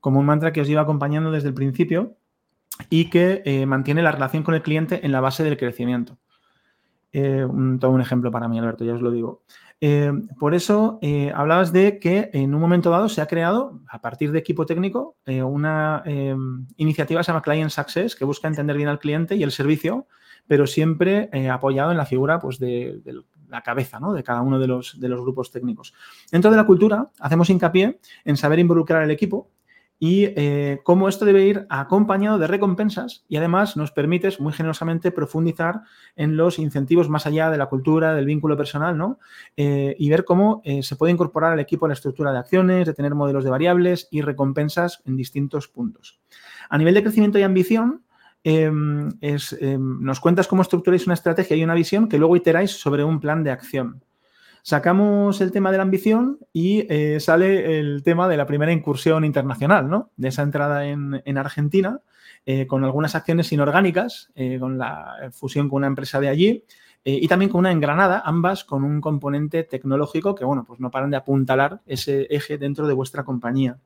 Como un mantra que os iba acompañando desde el principio y que mantiene la relación con el cliente en la base del crecimiento. Eh, todo un ejemplo para mí, Alberto, ya os lo digo. Eh, por eso eh, hablabas de que en un momento dado se ha creado, a partir de equipo técnico, una iniciativa que se llama Client Success, que busca entender bien al cliente y el servicio, pero siempre apoyado en la figura pues, de, la cabeza ¿no? de cada uno de los, de los grupos técnicos. Dentro de la cultura, hacemos hincapié en saber involucrar al equipo y eh, cómo esto debe ir acompañado de recompensas y además nos permite muy generosamente profundizar en los incentivos más allá de la cultura, del vínculo personal, ¿no? Eh, y ver cómo eh, se puede incorporar al equipo la estructura de acciones, de tener modelos de variables y recompensas en distintos puntos. A nivel de crecimiento y ambición, em, em, nos cuentas cómo estructuráis una estrategia y una visión que luego iteráis sobre un plan de acción. Sacamos el tema de la ambición y eh, sale el tema de la primera incursión internacional, ¿no? De esa entrada en, Argentina, eh, con algunas acciones inorgánicas, eh, con la fusión con una empresa de allí y también con una en Granada, ambas con un componente tecnológico que, bueno, pues no paran de apuntalar ese eje dentro de vuestra compañía.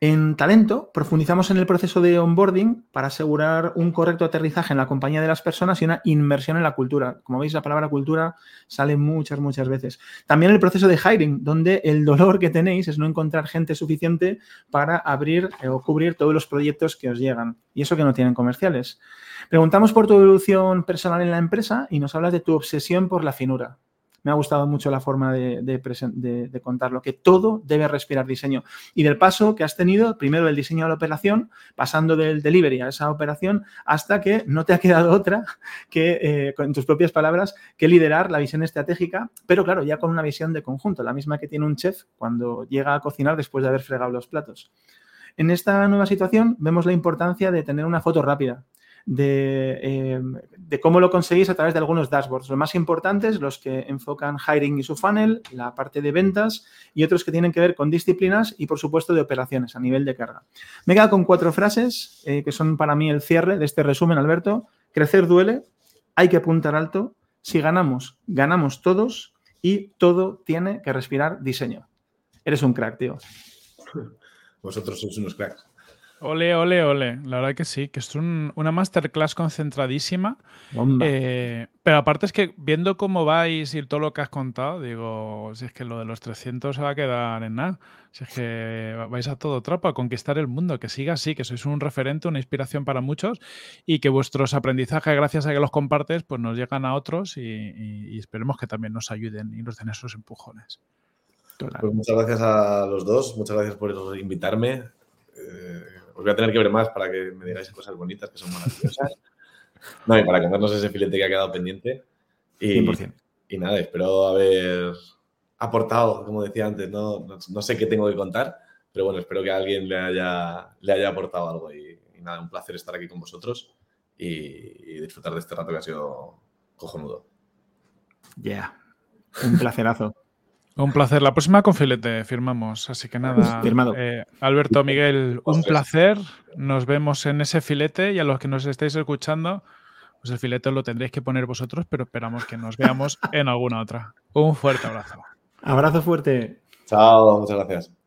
En talento, profundizamos en el proceso de onboarding para asegurar un correcto aterrizaje en la compañía de las personas y una inmersión en la cultura. Como veis, la palabra cultura sale muchas, muchas veces. También el proceso de hiring, donde el dolor que tenéis es no encontrar gente suficiente para abrir eh, o cubrir todos los proyectos que os llegan. Y eso que no tienen comerciales. Preguntamos por tu evolución personal en la empresa y nos hablas de tu obsesión por la finura me ha gustado mucho la forma de, contarlo, que todo debe respirar diseño. Y del paso que has tenido, primero el diseño a la operación, pasando del delivery a esa operación, hasta que no te ha quedado otra que, eh, en tus propias palabras, que liderar la visión estratégica, pero claro, ya con una visión de conjunto, la misma que tiene un chef cuando llega a cocinar después de haber fregado los platos. En esta nueva situación vemos la importancia de tener una foto rápida, eh, de, cómo lo conseguís a través de algunos dashboards. Los más importantes, los que enfocan hiring y su funnel, la parte de ventas y otros que tienen que ver con disciplinas y, por supuesto, de operaciones a nivel de carga. Me he quedado con cuatro frases eh, que son para mí el cierre de este resumen, Alberto. Crecer duele, hay que apuntar alto. Si ganamos, ganamos todos y todo tiene que respirar diseño. Eres un crack, tío. Vosotros sois unos cracks. Ole, ole, ole. La verdad que sí, que es una masterclass concentradísima. Eh, pero aparte es que viendo cómo vais y todo lo que has contado, digo, si es que lo de los 300 se va a quedar en nada. Si es que vais a todo trapo a conquistar el mundo, que siga así, que sois un referente, una inspiración para muchos y que vuestros aprendizajes, gracias a que los compartes, pues nos llegan a otros y, esperemos que también nos ayuden y nos den esos empujones. Pues muchas gracias a los dos, muchas gracias por invitarme. Eh, os voy a tener que ver más para que me digáis cosas bonitas que son maravillosas. no, y para contarnos ese filete que ha quedado pendiente. Y, 100%. y nada, espero haber aportado, como decía antes, no, no, sé qué tengo que contar, pero bueno, espero que a alguien le haya, le haya aportado algo y, nada, un placer estar aquí con vosotros y, disfrutar de este rato que ha sido cojonudo. Ya, un placerazo. Un placer. La próxima con filete firmamos. Así que nada. Firmado. Eh, Alberto, Miguel, un placer. Nos vemos en ese filete y a los que nos estáis escuchando, pues el filete lo tendréis que poner vosotros, pero esperamos que nos veamos en alguna otra. Un fuerte abrazo. Abrazo fuerte. Chao, muchas gracias.